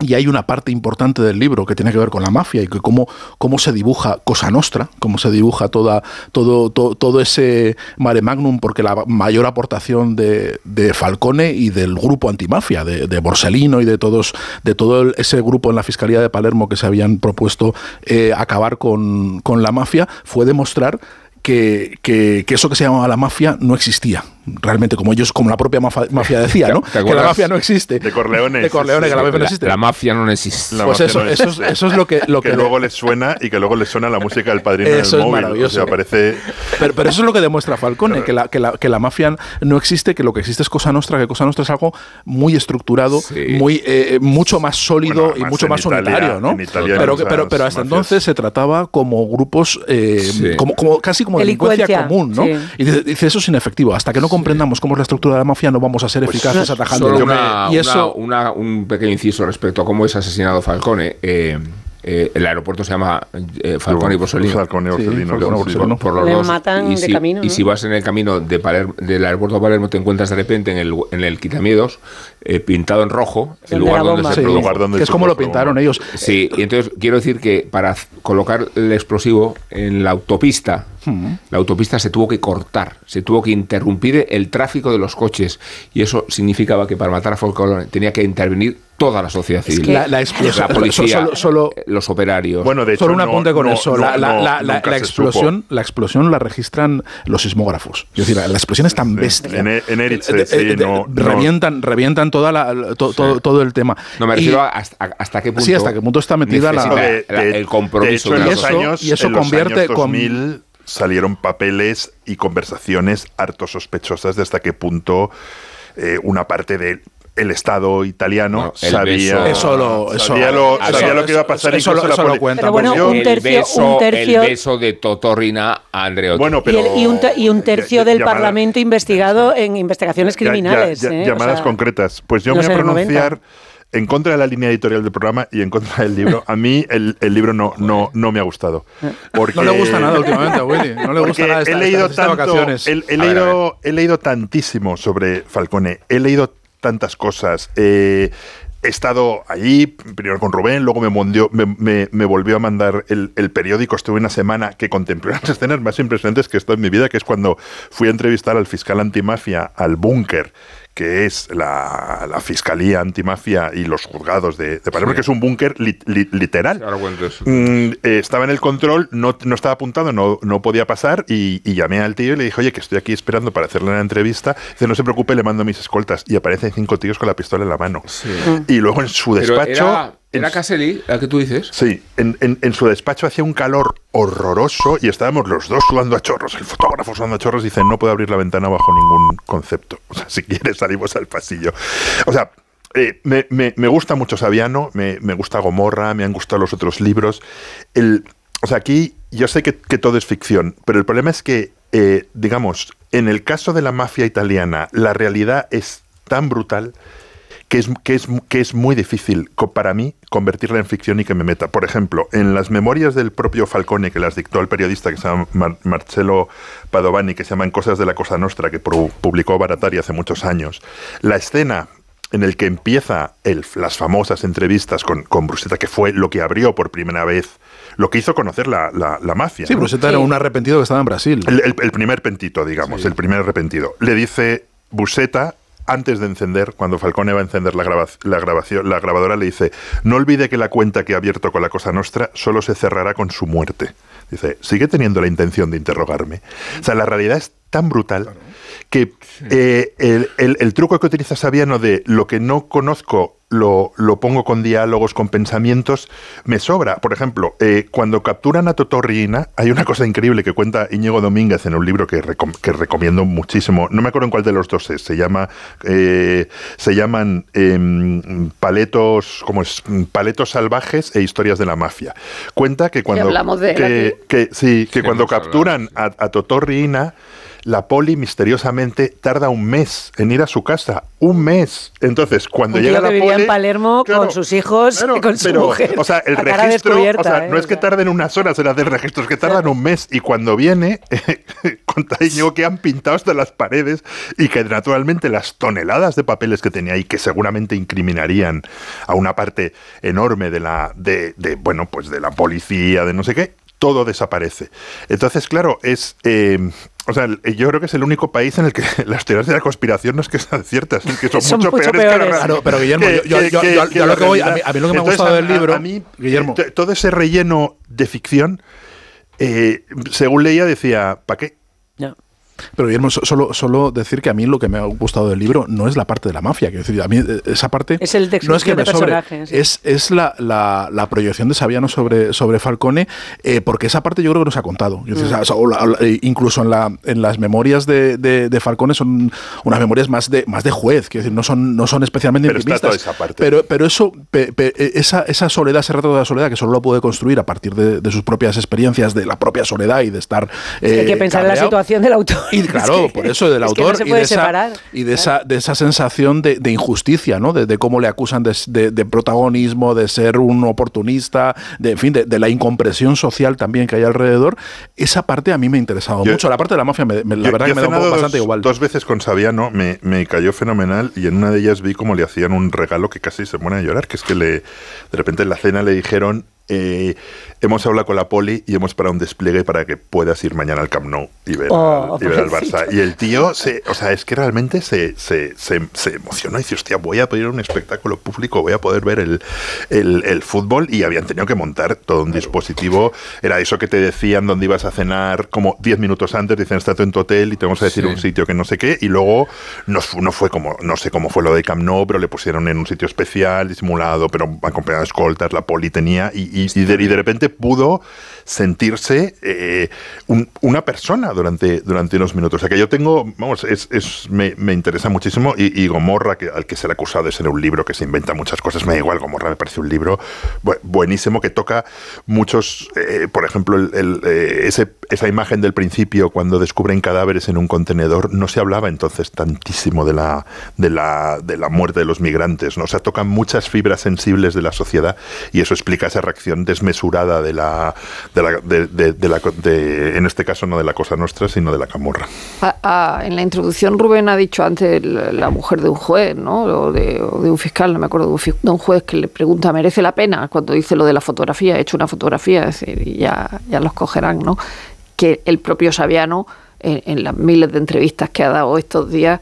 Y hay una parte importante del libro que tiene que ver con la mafia y que cómo, cómo se dibuja Cosa Nostra, cómo se dibuja toda, todo, todo, todo ese mare magnum, porque la mayor aportación de, de Falcone y del grupo antimafia, de, de Borsellino y de todos, de todo ese grupo en la Fiscalía de Palermo que se habían propuesto eh, acabar con, con la mafia, fue demostrar que, que- que eso que se llamaba la mafia no existía. Realmente, como ellos, como la propia mafia decía, ¿no? ¿Te Que la mafia no existe. De Corleone. De Corleone, que la mafia no existe. la mafia no existe. La Pues eso- no eso es- existe. eso es lo que- lo que- luego les suena y que luego les suena la música del padrino Eso en es el móvil. maravilloso. O sea, parece... Pero, pero eso es lo que demuestra Falcone, que, la, que, la, que la mafia no existe, que lo que existe es Cosa Nostra, que Cosa Nostra es algo muy estructurado, Sí. muy eh, mucho más sólido Bueno, y mucho más Italia- unitario, ¿no? en Italia pero, pero, pero hasta mafias. entonces se trataba como grupos, eh, Sí. como, como- casi como delincuencia, Delincuencia, común, ¿no? sí. Y dice, dice, eso es inefectivo. Hasta que no comprendamos cómo es la estructura de la mafia, no vamos a ser eficaces atajando. Solo una, y eso, una- una- un pequeño inciso respecto a cómo es asesinado Falcone. Eh, eh, el aeropuerto se llama eh, Falcone y Borsellino. Falcone y Sí, Borsellino, sí, Borsellino. Por los Le dos. matan y de si, vas en el camino de Palermo- del aeropuerto de Palermo, te encuentras de repente en el, en el quitamiedos eh, pintado en rojo, el lugar donde se sí, produjo. lugar donde que es se como lo pintaron ellos. Sí, y entonces quiero decir que para colocar el explosivo en la autopista, la autopista se tuvo que cortar, se tuvo que interrumpir el tráfico de los coches y eso significaba que para matar a Falcone tenía que intervenir toda la sociedad civil. que- La, la explosión, la policía, solo- solo, eh, los operarios. Bueno, de hecho, Solo un no- apunte con no- eso. no- la, la- no- la- la- nunca la se explosión, la explosión la registran los sismógrafos. Es decir, la, la explosión es tan bestia. En, E- en sí, eh, no, no- revientan, revientan toda la, to- todo, todo el tema. no me Y- refiero a hasta, a- hasta qué punto. Sí, hasta qué punto está metida la- de- de- el compromiso de hecho, de en la los eso- años, y eso en los convierte años con- 2000 salieron papeles y conversaciones harto sospechosas de hasta qué punto eh, una parte del el Estado italiano Bueno, el sabía, Eso lo- eso- sabía, lo, eso- sabía lo que iba a pasar. eso- incluso eso la lo cuentan. Pero bueno, yo- un el tercio- beso, un tercio- el beso de Totorrina a Andreotti. Bueno, Y, pero el- y un, y un tercio Ya- del llamada- Parlamento investigado en investigaciones criminales. ya- ya- ¿eh? O llamadas sea, concretas. Pues yo me voy a pronunciar en contra de la línea editorial del programa y en contra del libro. A mí el, el libro no, no, no me ha gustado. Porque, No le gusta nada últimamente a Willy. No le gusta nada esta, he leído esta- estas tanto, vacaciones. he, he A ver, a leído, he leído tantísimo sobre Falcone, he leído tantas cosas. eh, he estado allí, primero con Rubén, luego me, mondió- me, me- me volvió a mandar el, el periódico. Estuve una semana que contemplé las escenas más impresionantes que he estado en mi vida, que es cuando fui a entrevistar al fiscal antimafia al búnker que es la, la Fiscalía Antimafia y los juzgados de, de Palermo, Sí. que es un búnker li- li- literal. Mm, eh, estaba en el control, no, no estaba apuntado, no, no podía pasar y, y llamé al tío y le dije, oye, que estoy aquí esperando para hacerle una entrevista. Dice, no se preocupe, le mando mis escoltas. Y aparecen cinco tíos con la pistola en la mano. Y luego en su Pero despacho... era, era Caselli, la que tú dices. Sí, en, en- en su despacho hacía un calor horroroso y estábamos los dos sudando a chorros. El fotógrafo sudando a chorros dice, no puedo abrir la ventana bajo ningún concepto. O sea, si quieres salimos al pasillo. O sea, eh, me, me- me gusta mucho Saviano, me, me gusta Gomorra, me han gustado los otros libros. El, o sea, aquí yo sé que, que todo es ficción, pero el problema es que, eh, digamos, en el caso de la mafia italiana, la realidad es tan brutal que es, que es, que es muy difícil para mí convertirla en ficción y que me meta. Por ejemplo, en las memorias del propio Falcone, que las dictó el periodista que se llama Mar- Marcello Padovani, que se llaman Cosas de la Cosa Nostra, que publicó Baratari hace muchos años, la escena en el que empieza el- las famosas entrevistas con, con Brusetta, que fue lo que abrió por primera vez, lo que hizo conocer la, la- la mafia. Sí, ¿no? Brusetta era un arrepentido que estaba en Brasil. El, el- el primer pentito, digamos, el primer arrepentido. Le dice Buseta, antes de encender, cuando Falcone va a encender la, la grabación, la grabadora, le dice, no olvide que la cuenta que ha abierto con la Cosa Nostra solo se cerrará con su muerte. Dice, sigue teniendo la intención de interrogarme. O sea, la realidad es tan brutal que eh, el, el- el truco que utiliza Saviano de lo que no conozco lo, lo pongo con diálogos, con pensamientos, me sobra. Por ejemplo, eh, cuando capturan a Totorriina, hay una cosa increíble que cuenta Íñigo Domínguez en un libro que, recom- que recomiendo muchísimo. No me acuerdo en cuál de los dos es. Se llama, eh, se llaman em, paletos, ¿cómo es? Paletos salvajes e historias de la mafia. Cuenta que cuando hablamos de él que, aquí. que- sí, que Sí, cuando capturan a, a Totorriina, la poli misteriosamente tarda un mes en ir a su casa. Un mes. Entonces, cuando Un llega tío la que vivía poli. en Palermo con sus hijos y con su pero, mujer, O sea, el registro. O sea, ¿eh? no es que tarden unas horas en hacer registros, que tardan un mes. Y cuando viene, conta Íñigo que han pintado hasta las paredes y que naturalmente las toneladas de papeles que tenía ahí, que seguramente incriminarían a una parte enorme de la. de, de, bueno, pues de la policía, de no sé qué, todo desaparece. Entonces, claro, es. eh, o sea, yo creo que es el único país en el que las teorías de la conspiración no es que sean ciertas, es que son, Son mucho, mucho peores, que la. Claro, pero Guillermo, Que- yo- yo- que- yo- que- yo- que yo la lo que voy- a mí- a mí lo que me ha gustado del libro, a mí, Guillermo. eh, todo ese relleno de ficción, eh, según leía, decía, ¿para qué? Pero Guillermo, so- solo, solo decir que a mí lo que me ha gustado del libro no es la parte de la mafia. Quiero decir, a mí eh, esa parte Es el de no es que me sobre, es, es la, la- la proyección de Saviano sobre, sobre Falcone, eh, porque esa parte yo creo que no se ha contado. Decir, Mm. o sea, o la- o la- eh, incluso en, la, en las memorias de, de- de Falcone son unas memorias más de, más de juez, quiero decir, no son, no son especialmente Pero está intimistas. toda esa parte. Pero, pero eso, pe- pe- esa, esa soledad, ese retrato de la soledad, que solo lo puede construir a partir de, de sus propias experiencias, de la propia soledad y de estar. Hay eh, que pensar en la situación del autor. Y claro, Es que- por eso del es que autor no y, de esa, y de esa de esa sensación de, de injusticia, ¿no? De, de cómo le acusan de, de- de protagonismo, de ser un oportunista, de en fin, de, de la incompresión social también que hay alrededor. Esa parte a mí me ha interesado Yo- mucho. La parte de la mafia, me- me- la Yo- verdad yo que me da un poco cenado bastante dos, igual. Dos veces con Saviano me, me cayó fenomenal y en una de ellas vi cómo le hacían un regalo que casi se pone a llorar, que es que le de repente en la cena le dijeron eh, hemos hablado con la poli y hemos parado un despliegue para que puedas ir mañana al Camp Nou y ver, Oh, al, y ver al pobrecito. Barça. Y el tío, se, o sea, es que realmente se, se, se, se emocionó y dice, hostia, voy a poder ir a un espectáculo público, voy a poder ver el, el, el fútbol y habían tenido que montar todo un dispositivo. Era eso que te decían dónde ibas a cenar como 10 minutos antes, dicen, estate en tu hotel y te vamos a decir Sí. un sitio que no sé qué. Y luego no, fu- no fue como, no sé cómo fue lo de Camp Nou, pero le pusieron en un sitio especial, disimulado, pero acompañado de escoltas, la poli tenía y, y- y de, y de repente pudo sentirse eh, un- una persona durante, durante unos minutos. O sea que yo tengo, vamos, es, es- me, me interesa muchísimo y, y Gomorra, que, al que se le ha acusado de ser un libro que se inventa muchas cosas, me da igual, Gomorra me parece un libro bu- buenísimo que toca muchos, eh, por ejemplo, el- el, eh, ese, esa imagen del principio cuando descubren cadáveres en un contenedor, no se hablaba entonces tantísimo de la, de la, de la muerte de los migrantes, ¿no? O sea, tocan muchas fibras sensibles de la sociedad y eso explica esa reacción desmesurada de la, de la, de, de- en este caso no de la cosa nuestra, sino de la camorra. Ah, ah, en la introducción Rubén ha dicho antes la, mujer de un juez, ¿no? O de, un fiscal, no me acuerdo, de un, juez que le pregunta, ¿merece la pena? Cuando dice lo de la fotografía, he hecho una fotografía, es decir, y ya, ya los cogerán, ¿no? Que el propio Saviano, en, las miles de entrevistas que ha dado estos días,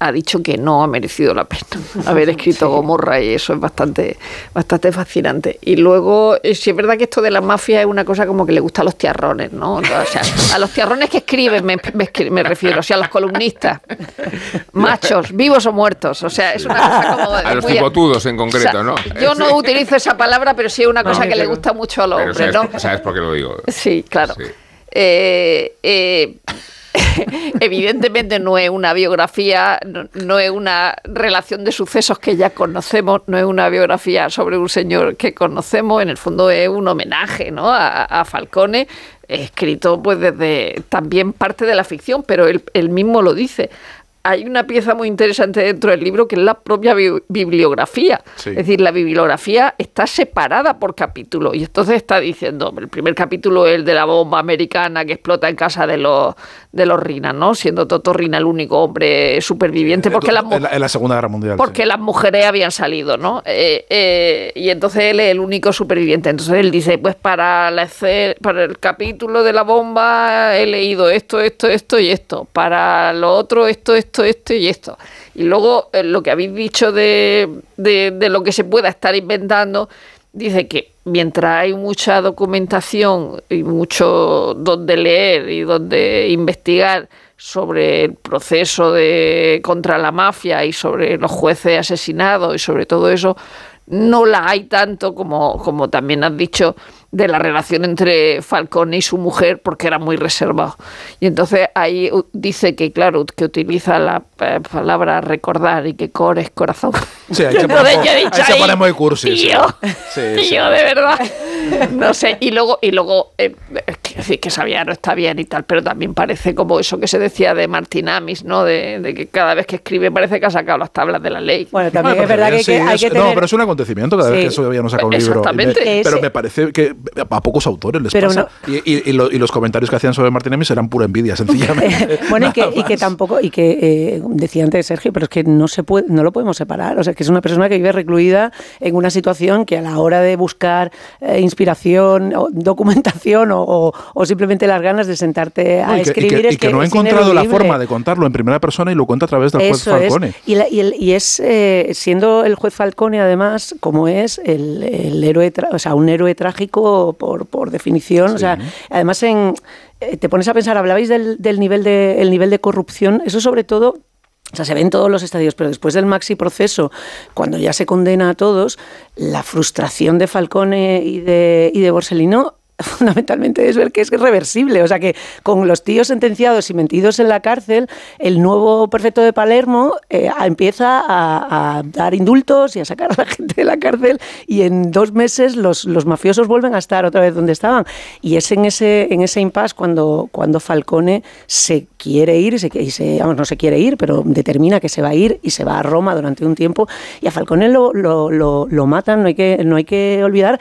ha dicho que no ha merecido la pena haber escrito Gomorra y eso es bastante bastante fascinante y luego eh, sí es verdad que esto de la mafia es una cosa como que le gusta a los tiarrones ¿no? O sea, a los tiarrones que escriben me, me me refiero o sea a los columnistas machos vivos o muertos o sea es una cosa como A los picotudos en concreto, o sea, ¿no? yo no utilizo esa palabra pero sí es una cosa que le gusta mucho a los Pero hombres sabes, ¿no? sabes por qué lo digo. Sí, claro. Sí. Eh, eh, evidentemente no es una biografía, no, es una relación de sucesos que ya conocemos, no es una biografía sobre un señor que conocemos, en el fondo es un homenaje ¿no? a, Falcone, escrito pues desde también parte de la ficción, pero él mismo lo dice. Hay una pieza muy interesante dentro del libro que es la propia bi- bibliografía. Sí. Es decir, la bibliografía está separada por capítulo. Y entonces está diciendo, el primer capítulo es el de la bomba americana que explota en casa de los, de los Rinas, ¿no? Siendo Toto Rina el único hombre superviviente. Porque las en, la, en la Segunda Guerra Mundial. porque sí. las mujeres habían salido, ¿no? Eh, eh, y entonces él es el único superviviente. Entonces él dice, pues para, la para el capítulo de la bomba he leído esto, esto, esto y esto. Para lo otro, esto, esto, esto y esto. Y luego eh, lo que habéis dicho de, de, de lo que se pueda estar inventando, dice que mientras hay mucha documentación y mucho donde leer y donde investigar sobre el proceso de contra la mafia y sobre los jueces asesinados y sobre todo eso, no la hay tanto como, como también has dicho de la relación entre Falcone y su mujer porque era muy reservado. Y entonces ahí u- dice que, claro, que utiliza la eh, palabra recordar y que core es corazón. Sí, ahí se entonces ahí se pone muy cursi, sí. Tío, Sí, sí. tío, de verdad. No sé, y luego, y luego eh, es que decir que Sabiano está bien y tal, pero también parece como eso que se decía de Martín Amis, ¿no? De, de que cada vez que escribe parece que ha sacado las tablas de la ley. Bueno, también Bueno, es verdad que, sí, que hay es- que tener... No, pero es un acontecimiento cada vez Sí. que eso no saca un libro. Exactamente. Me- pero me parece que a pocos autores les Pero pasa. Y, y- y lo- y los comentarios que hacían sobre Martín Emis eran pura envidia, sencillamente. bueno, y que, y que tampoco, y que eh, decía antes Sergio, pero es que no se puede, no lo podemos separar. O sea, que es una persona que vive recluida en una situación que a la hora de buscar eh, inspiración, o documentación o, o- o simplemente las ganas de sentarte a No, escribir que- es y que no ha encontrado la forma de contarlo en primera persona y lo cuenta a través del juez Eso es. Falcone. Y, la- y el- y es, eh, siendo el juez Falcone, además, como es el, el héroe, o sea, un héroe trágico por, por definición. O sea, además, en, eh, te pones a pensar, hablabais del, del nivel, de, el nivel de corrupción, eso sobre todo. O sea, se ve en todos los estadios, pero después del maxi proceso, cuando ya se condena a todos, la frustración de Falcone y de, y de Borsellino fundamentalmente es ver que es reversible. O sea que con los tíos sentenciados y metidos en la cárcel, el nuevo prefecto de Palermo eh, empieza a, dar indultos y a sacar a la gente de la cárcel y en dos meses los, los mafiosos vuelven a estar otra vez donde estaban. Y es en ese, en ese impasse cuando, cuando Falcone se quiere ir, y se- vamos, no se quiere ir, pero determina que se va a ir y se va a Roma durante un tiempo y a Falcone lo, lo, lo, lo matan, no hay que, no hay que olvidar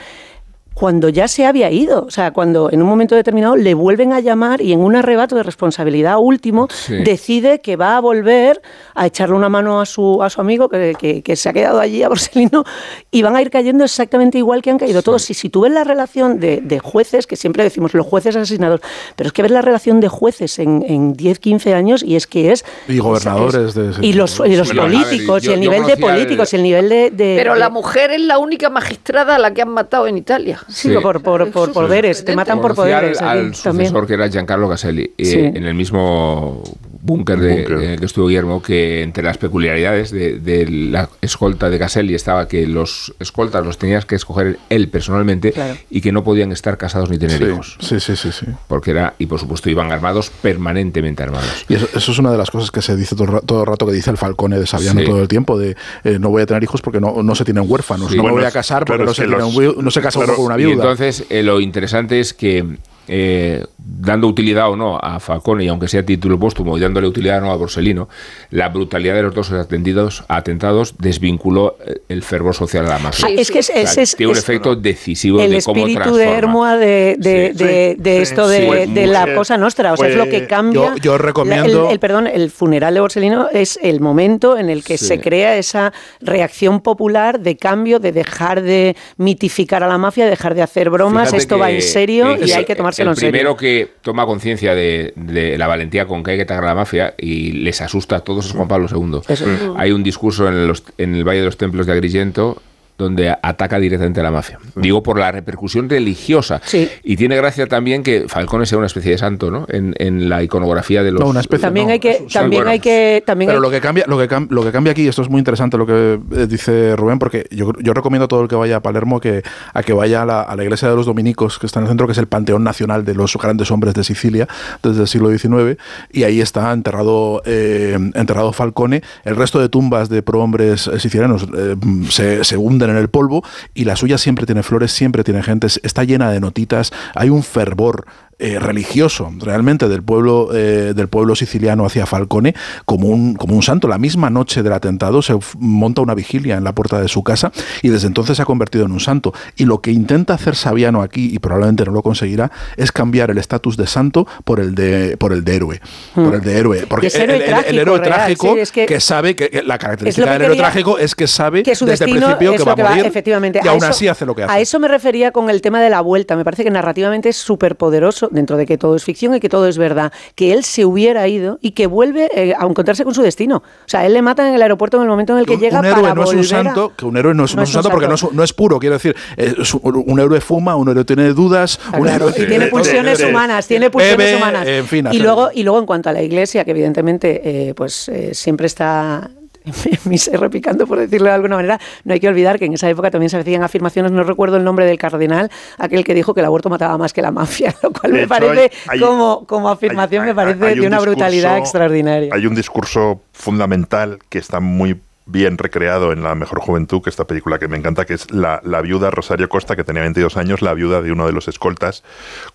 cuando ya se había ido, o sea, cuando en un momento determinado le vuelven a llamar y en un arrebato de responsabilidad último Sí. decide que va a volver a echarle una mano a su, a su amigo que, que- que se ha quedado allí a Borsellino y van a ir cayendo exactamente igual que han caído todos. Y si tú ves la relación de, de jueces, que siempre decimos los jueces asesinados, pero es que ves la relación de jueces en, en 10, 15 años y es que es... Y gobernadores de Y los, y los Bueno, a ver, políticos, yo- y el nivel de el- políticos, y el nivel de... de- Pero la mujer es la única magistrada a la que han matado en Italia. Sí, Sí. por, por, por poderes, te matan por al- poderes. Al, también. sucesor que era Giancarlo Caselli, eh, Sí. en el mismo búnker en el que estuvo Guillermo, que entre las peculiaridades de, de la escolta de Caselli estaba que los escoltas los tenías que escoger él personalmente Claro. y que no podían estar casados ni tener Sí, hijos. sí, sí, sí, sí. Porque era, y por supuesto iban armados, permanentemente armados. Y eso, eso es una de las cosas que se dice todo, todo el rato que dice el Falcone de Sabiano Sí. todo el tiempo, de eh, no voy a tener hijos porque no, no se tienen huérfanos, Sí. no me voy a casar porque claro, no, se que tiene los- un viu- no se casa uno claro, con una Y viuda. entonces eh, lo interesante es que, eh, dando utilidad o no a Falcone, y aunque sea título póstumo, y dándole utilidad o no a Borsellino, la brutalidad de los dos atendidos, atentados desvinculó eh, el fervor social a la mafia. Ah, es que es, O sea, es- tiene un es efecto decisivo el de cómo espíritu de. Hermoa de, de, Sí. de- de Sí, esto sí, de, de la muy- cosa nostra. O sea, es lo que fue- cambia. yo- yo recomiendo- la- el, el- perdón, el funeral de Borsellino es el momento en el que Sí. se crea esa reacción popular de cambio, de dejar de mitificar a la mafia, dejar de hacer bromas. Fíjate esto va en serio y hay que tomárselo el en serio. primero que toma conciencia de, de la valentía con que hay que atacar a la mafia y les asusta a todos es Juan Pablo II. Eso. Hay un discurso en, los- en el Valle de los Templos de Agrigento donde ataca directamente a la mafia. Digo por la repercusión religiosa. Sí. Y tiene gracia también que Falcone sea una especie de santo, ¿no? En, en la iconografía de los... No, una especie- También no, hay que, también bueno. hay que, también Pero hay- lo que cambia, lo que, cam- lo que cambia aquí, esto es muy interesante lo que eh, dice Rubén, porque yo, yo recomiendo a todo el que vaya a Palermo que, a que vaya a la, a la iglesia de los dominicos, que está en el centro, que es el panteón nacional de los grandes hombres de Sicilia desde el siglo XIX, y ahí está enterrado, eh, enterrado Falcone. El resto de tumbas de prohombres eh, sicilianos eh, se, se hunden en el polvo, y la suya siempre tiene flores, siempre tiene gente, es- está llena de notitas, hay un fervor eh, religioso realmente del pueblo eh, del pueblo siciliano hacia Falcone como un como un santo la misma noche del atentado se monta una vigilia en la puerta de su casa y desde entonces se ha convertido en un santo y lo que intenta hacer Saviano aquí y probablemente no lo conseguirá es cambiar el estatus de santo por el de por el de héroe por el de héroe porque Hmm. héroe el, el- héroe real, trágico sí, es que- que, sabe que, que la característica del héroe trágico es que sabe que su desde el principio que va a morir efectivamente. y A aún eso- así hace lo que hace A eso me refería con el tema de la vuelta. Me parece que narrativamente es súper poderoso. Dentro de que todo es ficción y que todo es verdad, que él se hubiera ido y que vuelve eh, a encontrarse con su destino. O sea, él le matan en el aeropuerto en el momento en el que un, llega un héroe para no es un a- santo, que un héroe no es, No no es es un santo porque no es, santo. no es puro, quiero decir, es un, un héroe fuma, un héroe tiene dudas, un héroe y tiene pulsiones humanas, tiene pulsiones bebe, humanas. en fin, y luego, y luego en cuanto a la iglesia, que evidentemente eh, pues eh, siempre está mi ser repicando, por decirlo de alguna manera, no hay que olvidar que en esa época también se hacían afirmaciones, no recuerdo el nombre del cardenal, aquel que dijo que el aborto mataba más que la mafia, lo cual De me hecho, parece hay- como, como afirmación, hay- me parece de un una brutalidad extraordinaria. Hay un discurso fundamental que está muy bien recreado en La Mejor Juventud, que esta película que me encanta, que es la, la viuda Rosario Costa, que tenía 22 años, la viuda de uno de los escoltas,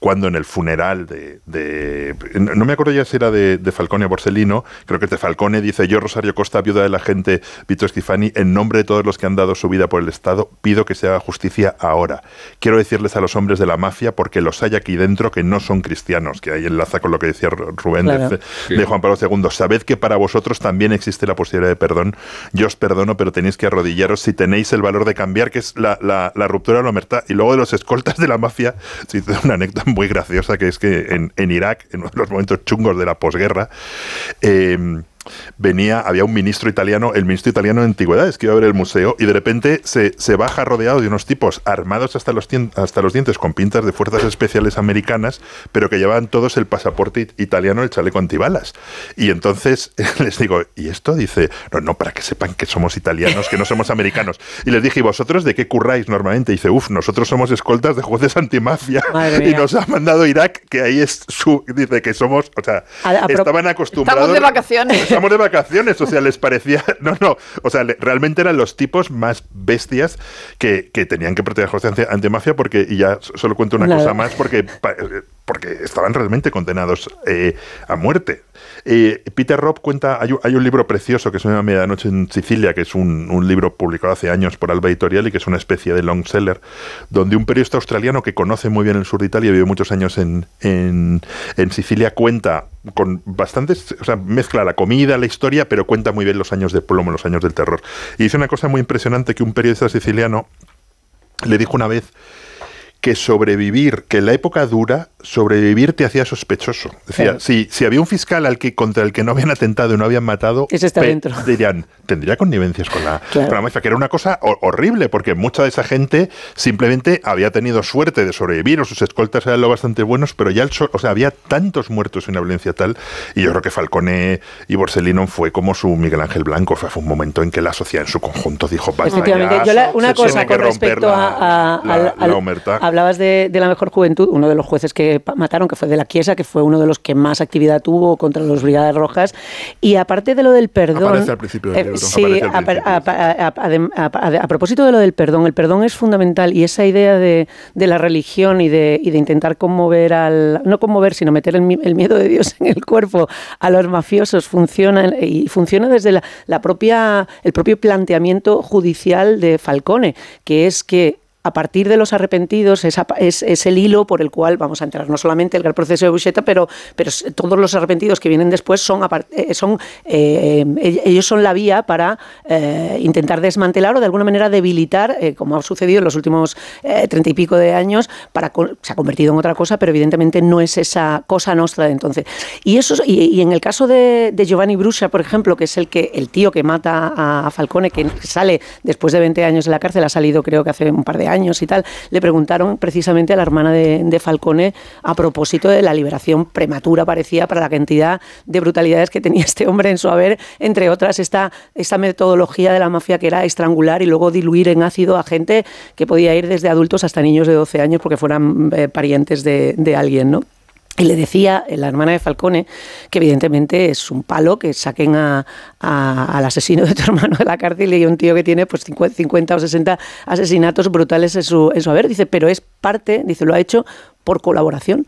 cuando en el funeral de... de- no me acuerdo ya si era de, de Falcone o Borsellino, creo que es de Falcone, dice, yo Rosario Costa, viuda de la gente Vito Schifani, en nombre de todos los que han dado su vida por el Estado, pido que se haga justicia ahora. Quiero decirles a los hombres de la mafia, porque los hay aquí dentro que no son cristianos, que ahí enlaza con lo que decía Rubén de- de, Juan Pablo II. Sabed que para vosotros también existe la posibilidad de perdón. Yo os perdono, pero tenéis que arrodillaros si tenéis el valor de cambiar, que es la, la- la ruptura de la omertad. Y luego de los escoltas de la mafia, se hizo una anécdota muy graciosa, que es que en, Irak, en los momentos chungos de la posguerra, eh, venía, había un ministro italiano, el ministro italiano de antigüedades, que iba a ver el museo, y de repente se, se baja rodeado de unos tipos armados hasta los, hasta los dientes con pintas de fuerzas especiales americanas, pero que llevaban todos el pasaporte it- italiano, el chaleco antibalas. Y entonces les digo, ¿y esto? Dice, no, no, para que sepan que somos italianos, que no somos americanos. Y les dije, ¿y vosotros de qué curráis normalmente? Y dice, uff, nosotros somos escoltas de jueces antimafia. Y nos ha mandado Irak, que ahí es su... Dice que somos, o sea, A- a pro- estaban acostumbrados... Estamos de vacaciones. Estamos de vacaciones, o sea, les parecía. No, no. O sea, le- realmente eran los tipos más bestias que, que tenían que proteger anti, antimafia, porque, y ya solo cuento una cosa más, porque, porque estaban realmente condenados eh, a muerte. Eh, Peter Robb cuenta, hay un, libro precioso que se llama Medianoche en Sicilia, que es un, libro publicado hace años por Alba Editorial y que es una especie de long seller, donde un periodista australiano que conoce muy bien el sur de Italia, vive muchos años en, en, en Sicilia, cuenta con bastantes, o sea, mezcla la comida, la historia, pero cuenta muy bien los años de plomo, los años del terror. Y dice una cosa muy impresionante que un periodista siciliano le dijo una vez que sobrevivir, que en la época dura, sobrevivir te hacía sospechoso. Decía, Claro. si, si había un fiscal al que, contra el que no habían atentado y no habían matado, está dentro. dirían, tendría connivencias con la, Claro. con la mafia, que era una cosa ho- horrible, porque mucha de esa gente simplemente había tenido suerte de sobrevivir, o sus escoltas eran lo bastante buenos, pero ya el so- o sea, había tantos muertos y una violencia tal, y yo creo que Falcone y Borsellino fue como su Miguel Ángel Blanco, fue, fue un momento en que la sociedad en su conjunto dijo, basta Efectivamente, ya, yo la- una se cosa con respecto la- a, a- la- al- la al- omertá". Hablabas de, de la mejor juventud, uno de los jueces que mataron, que fue de la Chiesa, que fue uno de los que más actividad tuvo contra los Brigadas Rojas, y aparte de lo del perdón, Aparece al principio del eh, libro. sí, a, propósito de lo del perdón, el perdón es fundamental y esa idea de, de la religión y de, y de intentar conmover al, no conmover, sino meter el, el miedo de Dios en el cuerpo a los mafiosos funciona y funciona desde la, la propia, el propio planteamiento judicial de Falcone, que es que a partir de los arrepentidos es, es, el hilo por el cual vamos a entrar no solamente el gran proceso de Buscetta, pero, pero todos los arrepentidos que vienen después son, eh, son eh, eh, ellos son la vía para intentar desmantelar o de alguna manera debilitar, como ha sucedido en los últimos treinta y pico de años, para se ha convertido en otra cosa, pero evidentemente no es esa cosa nostra de entonces. Y eso es- y, en el caso de, de Giovanni Bruscia, por ejemplo, que es el que el tío que mata a, Falcone, que sale después de 20 años en la cárcel, ha salido creo que hace un par de años y tal, le preguntaron precisamente a la hermana de, Falcone a propósito de la liberación prematura, parecía, para la cantidad de brutalidades que tenía este hombre en su haber, entre otras esta, esta metodología de la mafia que era estrangular y luego diluir en ácido a gente que podía ir desde adultos hasta niños de 12 años porque fueran eh, parientes de alguien, ¿no? Y le decía la hermana de Falcone que evidentemente es un palo que saquen a, al asesino de tu hermano de la cárcel y un tío que tiene pues 50, 50 o 60 asesinatos brutales en su, en su haber. Dice, pero es parte, dice, lo ha hecho por colaboración.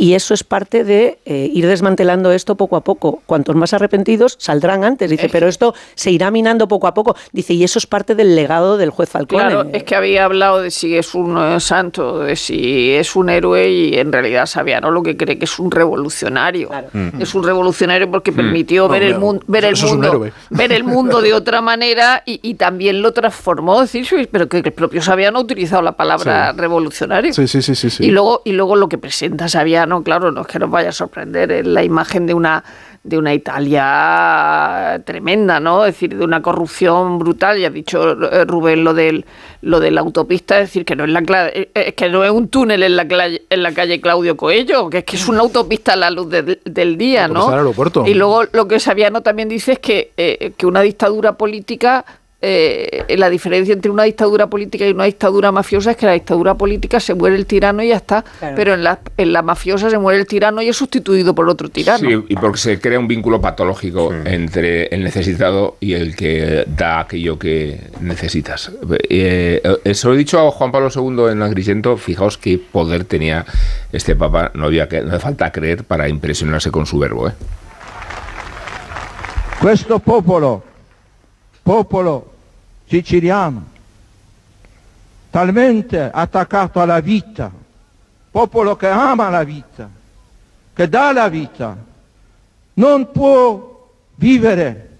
Y eso es parte de eh, ir desmantelando esto poco a poco. Cuantos más arrepentidos saldrán antes. Dice, pero esto se irá minando poco a poco. Dice, y eso es parte del legado del juez Falcone. Claro, es que había hablado de si es un eh, santo, de si es un héroe y en realidad Saviano lo que cree que es un revolucionario. Claro. Es un revolucionario porque permitió ver el mundo, ver el es mundo, ver el mundo de otra manera y, y también lo transformó. Decir, sí, pero que el propio Saviano ha utilizado la palabra Sí. revolucionario. Sí, sí, sí, sí. sí. Y luego, y luego lo que presenta Saviano italiano, claro, no es que nos vaya a sorprender, es la imagen de una de una Italia tremenda, ¿no? Es decir, de una corrupción brutal. Ya ha dicho eh, Rubén lo del lo de la autopista, es decir, que no es la cla- eh, es que no es un túnel en la calle, en la calle Claudio Coello, que es que es una autopista a la luz de- del día, ¿no? aeropuerto. Y luego lo que Saviano también dice es que, eh, que una dictadura política, eh, la diferencia entre una dictadura política y una dictadura mafiosa es que la dictadura política se muere el tirano y ya está, Claro. pero en la, en la mafiosa se muere el tirano y es sustituido por otro tirano. Sí, y porque se crea un vínculo patológico entre el necesitado y el que da aquello que necesitas. Eh, eh, se lo he dicho a Juan Pablo II en Agrigento, fijaos qué poder tenía este papa, no había que, no hace falta creer para impresionarse con su verbo. ¿eh? Questo popolo, popolo siciliano, talmente attaccato alla vita, popolo che ama la vita, che dà la vita, non può vivere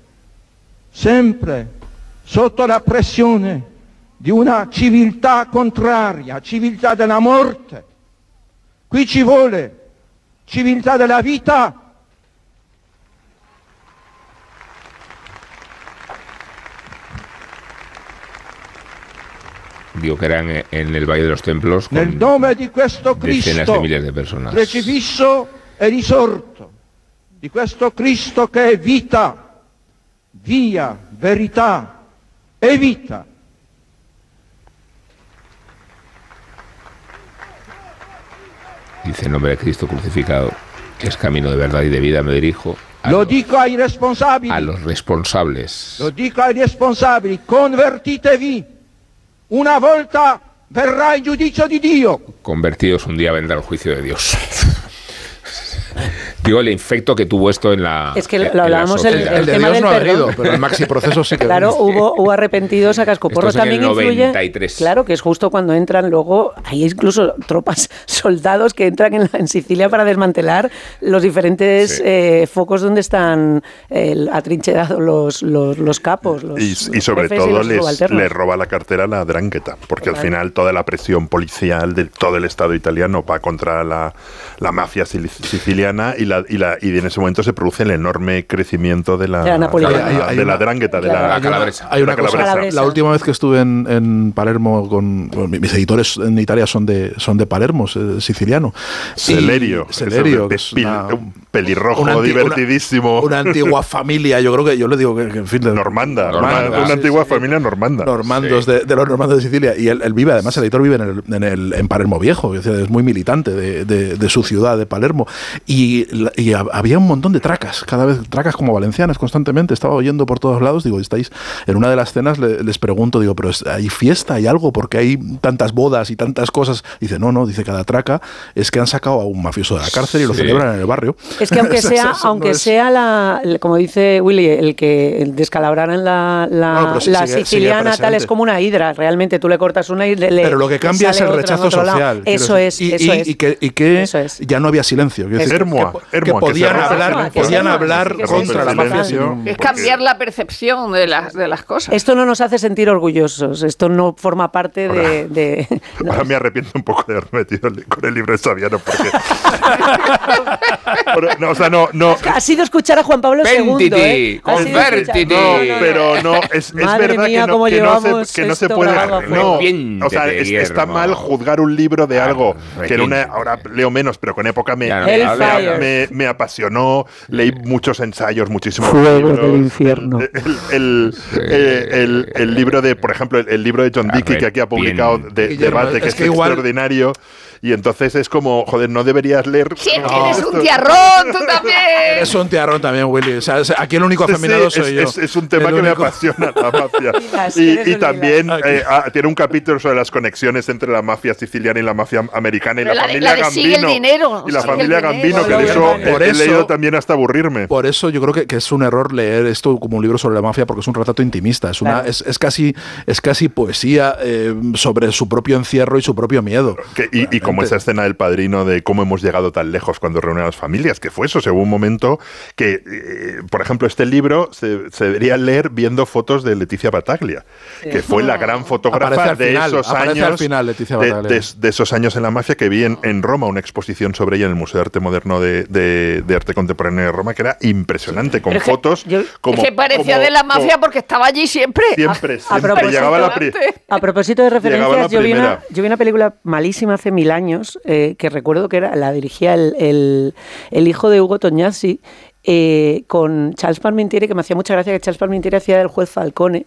sempre sotto la pressione di una civiltà contraria, civiltà della morte. Qui ci vuole civiltà della vita Digo que eran en- el Valle de los Templos Nel con nome di questo decenas Cristo de miles de personas. crocifisso e risorto, di questo Cristo che è vita, via, verità e vita. Dice en nombre de Cristo crucificado, que es camino de verdad y de vida, me dirijo a, Lo los, dico ai responsabili, a los responsables. lo dico ai responsabili, convertitevi, una volta verrà il giudizio di Dio. Convertidos un día vendrá el juicio de Dios. El efecto que tuvo esto en la. Es que lo hablábamos el-. El de tema Dios del no ha perdón. pero el maxi proceso sí que Claro, hubo, hubo arrepentidos a cascoporro. Es en el También influye. 93. Claro, que es justo cuando entran luego. Hay incluso tropas, soldados que entran en, la- en Sicilia para desmantelar los diferentes Sí. eh, focos donde están eh, atrincherados los, los, los capos. Los, Y, y sobre y todo los les, subalternos. le roba la cartera a la Drangheta, porque al final toda la presión policial de todo el Estado italiano va contra la, la mafia siciliana y, la, y, la, y en ese momento se produce el enorme crecimiento de la, De la de la- Hay- hay de la una- Drangheta, de Claro. la, La calabresa. Hay una calabresa. la última vez que estuve en, en Palermo con, mis editores en Italia son de son de Palermo, siciliano. Celerio, Celerio, que es una- pelirrojo una anti- divertidísimo. Una, una antigua familia, yo creo que yo le digo que, que, en fin, de- normanda, Normanda, una, antigua sí. familia normanda. normandos de, de los normandos de Sicilia y él, él vive además el editor vive en, el, en, el- en Palermo Viejo es, muy militante de, de- de su ciudad de Palermo y, había un montón de tracas cada vez tracas como valencianas constantemente estaba oyendo por todos lados digo estáis en una de las cenas le- les pregunto digo pero hay fiesta hay algo porque hay tantas bodas y tantas cosas dice no no dice cada traca es que han sacado a un mafioso de la cárcel y lo Sí. celebran en el barrio Es que aunque sea, eso no aunque es- sea la, como dice Willy, el que descalabraran la, la, No, pero sí, la sigue- sigue siciliana tal es como una hidra. Realmente tú le cortas una y le, le- pero lo que cambia es el rechazo social. Eso es, y, eso y- es. y que, y que Eso es. ya no había silencio. Decir, Hermoa, que, Hermoa, que podían hablar, podían hablar contra la mafia. Es cambiar la percepción de las, de las cosas. Esto no nos hace sentir orgullosos. Esto no forma parte de. de- Ahora me arrepiento un poco de haberme metido con el libro de Saviano porque... Pero, no, o sea, no, no, Ha sido escuchar a Juan Pablo II. ¿eh? Convertiti. No, No, no, pero no, es, es verdad mía, que no, que se, que no se puede. No, o sea, es- está mal juzgar un libro de algo que en una. Ahora leo menos, pero con época me, me, Hellfire. me- me apasionó. Leí muchos ensayos, muchísimos Fuego del infierno. El, el- eh, el- el libro de, por ejemplo, el, el libro de John Dickey que aquí ha publicado de debate, que es es, que igual- extraordinario. Y entonces es como, joder, no deberías leer. Sí, que eres esto- un tiarrón, tú también. Eres un tiarrón también, Willy. O sea, es- aquí el único afeminado sí, soy es, yo. es- es un tema El que me apasiona, la mafia. Y también eh, ah, tiene un capítulo sobre las conexiones entre la mafia siciliana y la mafia americana y la, familia la de sigue el Gambino. dinero, y la familia. Gambino, que de eso, por he, leído también hasta aburrirme. Por eso yo creo que, que es un error leer esto como un libro sobre la mafia porque es un retrato intimista. Es, una, Claro. es, es casi, es casi poesía eh, sobre su propio encierro y su propio miedo. Que- y, y como esa escena del padrino de cómo hemos llegado tan lejos cuando reúnen a las familias, que que fue eso. O sea, hubo un momento que, eh, por ejemplo, este libro se, se debería leer viendo fotos de Leticia Bataglia, que fue la gran fotógrafa de final, esos años. final, Leticia de, Bataglia. de- de esos años en la mafia que vi en, en Roma, una exposición sobre ella en el Museo de Arte Moderno de, de- de Arte Contemporáneo de Roma, que era impresionante, con Pero que fotos yo- como. que parecía como- de la mafia como- porque estaba allí siempre. Siempre, A- a siempre. propósito- llegaba la pri- A propósito de referencias, yo vi, una, yo vi una película malísima hace mil años eh, que recuerdo que era la dirigía el, el- hijo de Hugo Tognazzi eh, con Charles Parmentieri, que me hacía mucha gracia que Charles Parmentieri hacía del juez Falcone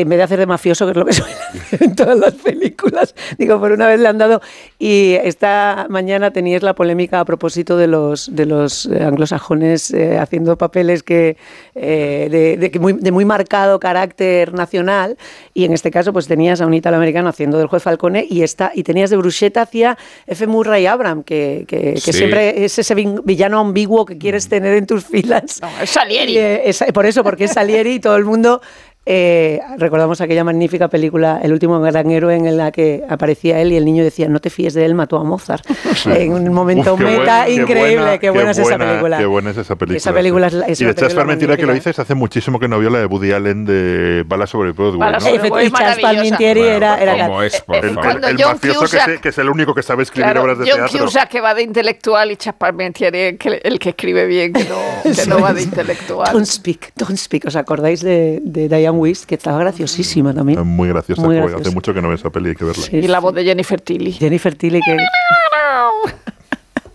en vez de hacer de mafioso, que es lo que suele hacer en todas las películas. Digo, por una vez le han dado. Y esta mañana teníais la polémica a propósito de los, de los anglosajones eh, haciendo papeles que, eh, de, de que muy, de muy marcado carácter nacional. Y en este caso, pues tenías a un italoamericano haciendo del juez Falcone y, esta, y tenías de Bruchetta hacia F. Murray Abram, que, que, que Sí. siempre es ese villano ambiguo que quieres tener en tus filas. No, es Salieri. Y, eh, es- por eso, porque es Salieri y todo el mundo. Eh, recordamos aquella magnífica película El último gran héroe en la que aparecía él y el niño decía no te fíes de él, mató a Mozart en un momento Uf, qué meta qué increíble, buena- qué buena es esa buena- película. Qué buena es esa película. Esa película sí. es la- es y de película Parmentieri que lo dices hace muchísimo que no vio la de Woody Allen de Bala sobre Broadway. Bala ¿no? sobre- Efectivamente, es y Charles maravillosa. Parmentieri era, era ¿Cómo es, por Eh, El, el- Cuando el John mafioso que, Cusack- se- que es el único que sabe escribir Claro, obras de John teatro. Cusack que va de intelectual y Charles Parmentieri el que, el que escribe bien, que no, que no va de intelectual. Don't Speak, Don't Speak. ¿Os acordáis de, de Diane Weiss, que estaba graciosísima también? Es muy graciosa. Muy graciosa. Hace mucho que no veo esa peli, hay que verla. Sí, Y la sí. voz de Jennifer Tilly. Jennifer Tilly, que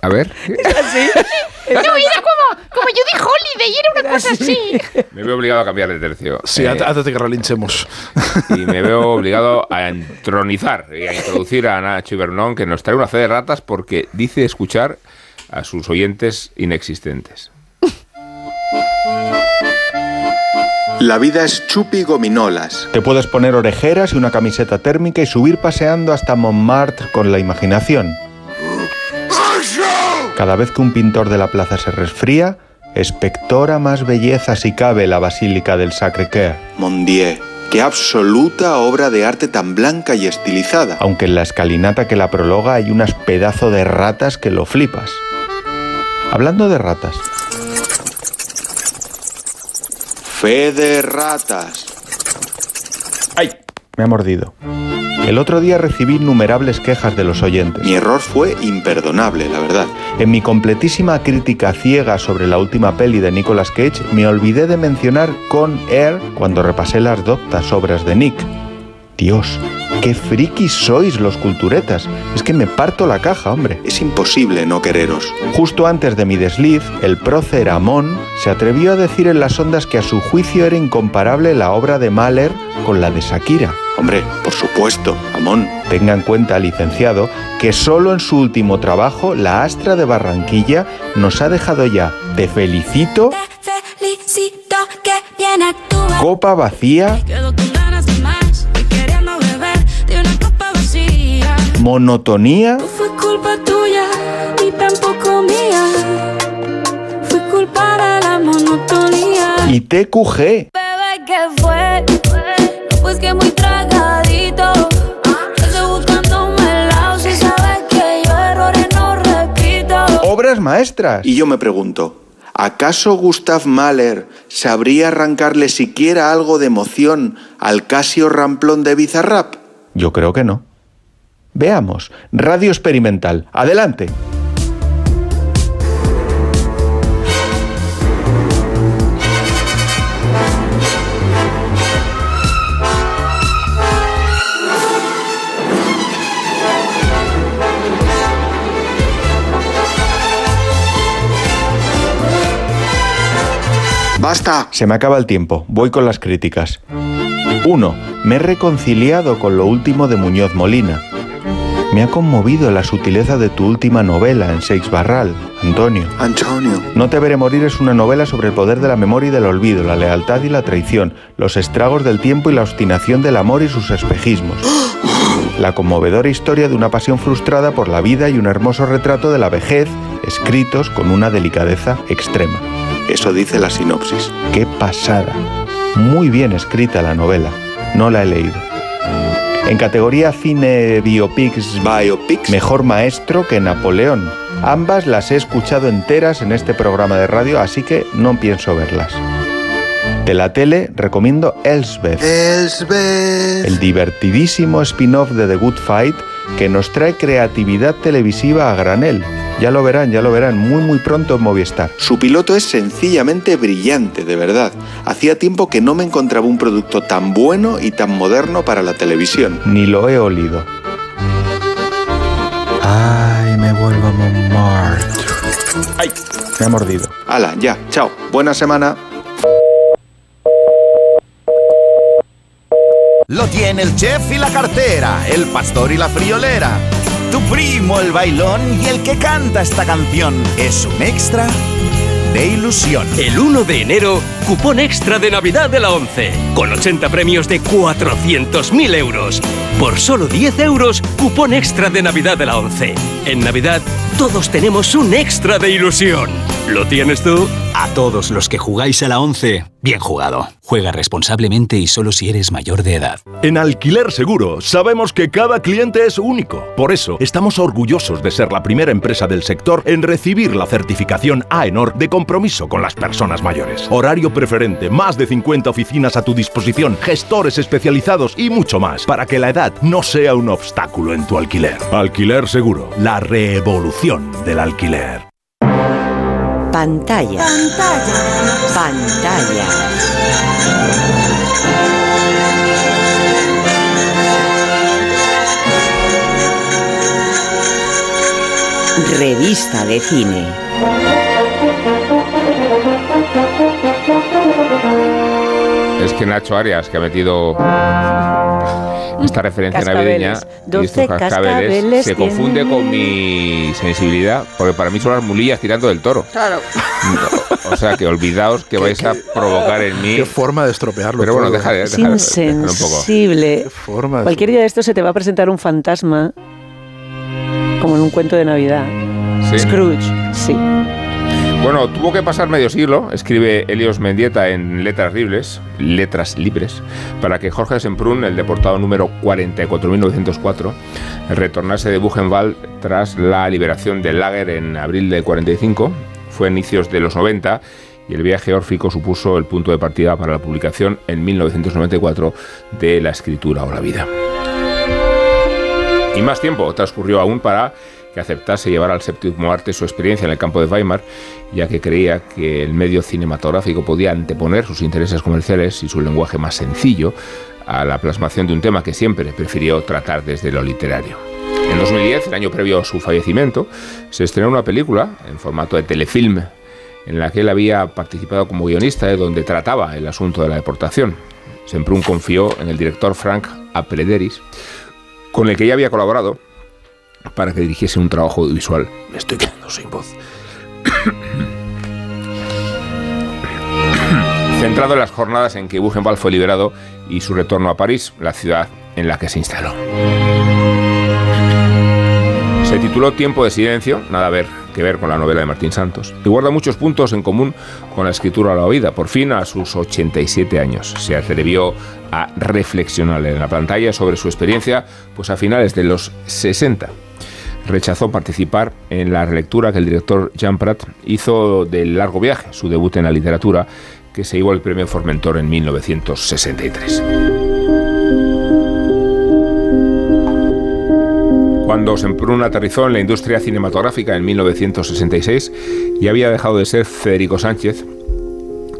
A ver, así. No, era como, como Judy Holiday, era una cosa así. me veo obligado a cambiar de tercio. Sí, Eh, antes antes de que relinchemos. y me veo obligado a entronizar y a introducir a Nacho Ibernón, que nos trae una fe de ratas porque dice escuchar a sus oyentes inexistentes. La vida es chupi gominolas. Te puedes poner orejeras y una camiseta térmica y subir paseando hasta Montmartre con la imaginación. Cada vez que un pintor de la plaza se resfría, espectora más belleza si cabe la Basílica del Sacré-Cœur, Mon Dieu, qué absoluta obra de arte tan blanca y estilizada. aunque en la escalinata que la prologa hay unas pedazo de ratas que lo flipas. Hablando de ratas, Fe de ratas. ¡ay! Me ha mordido. El otro día recibí innumerables quejas de los oyentes. Mi error fue imperdonable, la verdad. En mi completísima crítica ciega sobre la última peli de Nicolas Cage, me olvidé de mencionar Con Air cuando repasé las doctas obras de Nick. Dios, qué frikis sois los culturetas. Es que me parto la caja, hombre. Es imposible no quereros. Justo antes de mi desliz, el prócer Amón se atrevió a decir en las ondas que a su juicio era incomparable la obra de Mahler con la de Shakira. Hombre, por supuesto, Amón. Tenga en cuenta, licenciado, que solo en su último trabajo, La Astra de Barranquilla nos ha dejado ya Te felicito, felicito que bien actúa. Copa Vacía, Monotonía No fue culpa tuya ni tampoco mía. Fue culpa de la monotonía. y TQG. Bebé, ¿qué fue? Pues que muy tragadito. Repito. Obras maestras. Y yo me pregunto, ¿acaso Gustav Mahler sabría arrancarle siquiera algo de emoción al Casio Ramplón de Bizarrap? Yo creo que no. Veamos. Radio experimental. Adelante. ¡Basta! Se me acaba el tiempo. Voy con las críticas. 1. Me he reconciliado con lo último de Muñoz Molina. Me ha conmovido la sutileza de tu última novela en Seix Barral, Antonio. Antonio. No te veré morir es una novela sobre el poder de la memoria y del olvido, la lealtad y la traición, los estragos del tiempo y la obstinación del amor y sus espejismos. La conmovedora historia de una pasión frustrada por la vida y un hermoso retrato de la vejez, escritos con una delicadeza extrema. Eso dice la sinopsis. ¡Qué pasada! Muy bien escrita la novela. No la he leído. En categoría cine biopics, Biopics. mejor maestro que Napoleón. Ambas las he escuchado enteras en este programa de radio, así que no pienso verlas. De la tele recomiendo Elsbeth, el divertidísimo spin-off de The Good Fight que nos trae creatividad televisiva a granel. Ya lo verán, ya lo verán, muy muy pronto en Movistar. Su piloto es sencillamente brillante, de verdad. Hacía tiempo que no me encontraba un producto tan bueno y tan moderno para la televisión. Ni lo he olido. Ay, me vuelvo a Montmartre. Ay, me ha mordido. Hala, ya, chao. Buena semana. Lo tiene el chef y la cartera, el pastor y la friolera. Tu primo el bailón y el que canta esta canción es un extra de ilusión. El 1 de enero, cupón extra de Navidad de la 11, con 80 premios de 400.000 euros. Por solo 10 euros, cupón extra de Navidad de la 11. En Navidad, todos tenemos un extra de ilusión. ¿Lo tienes tú? A todos los que jugáis a la 11, bien jugado. Juega responsablemente y solo si eres mayor de edad. En Alquiler Seguro sabemos que cada cliente es único. Por eso estamos orgullosos de ser la primera empresa del sector en recibir la certificación AENOR de compromiso con las personas mayores. Horario preferente, más de 50 oficinas a tu disposición, gestores especializados y mucho más para que la edad no sea un obstáculo en tu alquiler. Alquiler Seguro, la revolución del alquiler. Pantalla. Pantalla. Pantalla. Revista de cine. Es que Nacho Arias, que ha metido esta referencia Cascabeles. navideña, y 12 estos cascabeles se confunde con mi sensibilidad, porque para mí son las mulillas tirando del toro. Claro. O sea, que olvidaos que vais a provocar en mí. Qué forma de estropearlo. Pero bueno, todo. deja de- Es deja de- déjalo un poco. insensible. forma de Cualquier día de esto se te va a presentar un fantasma, como en un cuento de Navidad. Sí. Scrooge, sí. Bueno, tuvo que pasar medio siglo, escribe Helios Mendieta en Letras Libres, Letras Libres, para que Jorge Semprún, el deportado número 44.904, retornase de Buchenwald tras la liberación del lager en abril del 45. Fue a inicios de los 90 y el viaje órfico supuso el punto de partida para la publicación en 1994 de La escritura o la vida. Y más tiempo transcurrió aún para que aceptase llevar al séptimo arte su experiencia en el campo de Weimar, ya que creía que el medio cinematográfico podía anteponer sus intereses comerciales y su lenguaje más sencillo a la plasmación de un tema que siempre prefirió tratar desde lo literario. En 2010, el año previo a su fallecimiento, se estrenó una película en formato de telefilm en la que él había participado como guionista, eh, donde trataba el asunto de la deportación. Semprún confió en el director Frank Aprederis, con el que ya había colaborado para que dirigiese un trabajo audiovisual. Me estoy quedando sin voz. Centrado en las jornadas en que Buchenwald fue liberado y su retorno a París, la ciudad en la que se instaló. Se tituló Tiempo de Silencio, nada a ver que ver con la novela de Martín Santos, y guarda muchos puntos en común con la escritura a la oída. Por fin, a sus 87 años, se atrevió a reflexionar en la pantalla sobre su experiencia, pues a finales de los 60 rechazó participar en la relectura que el director Jean Prat hizo del largo viaje, su debut en la literatura, que se llevó el premio Formentor en 1963. Cuando Semprún aterrizó en la industria cinematográfica en 1966, ya había dejado de ser Federico Sánchez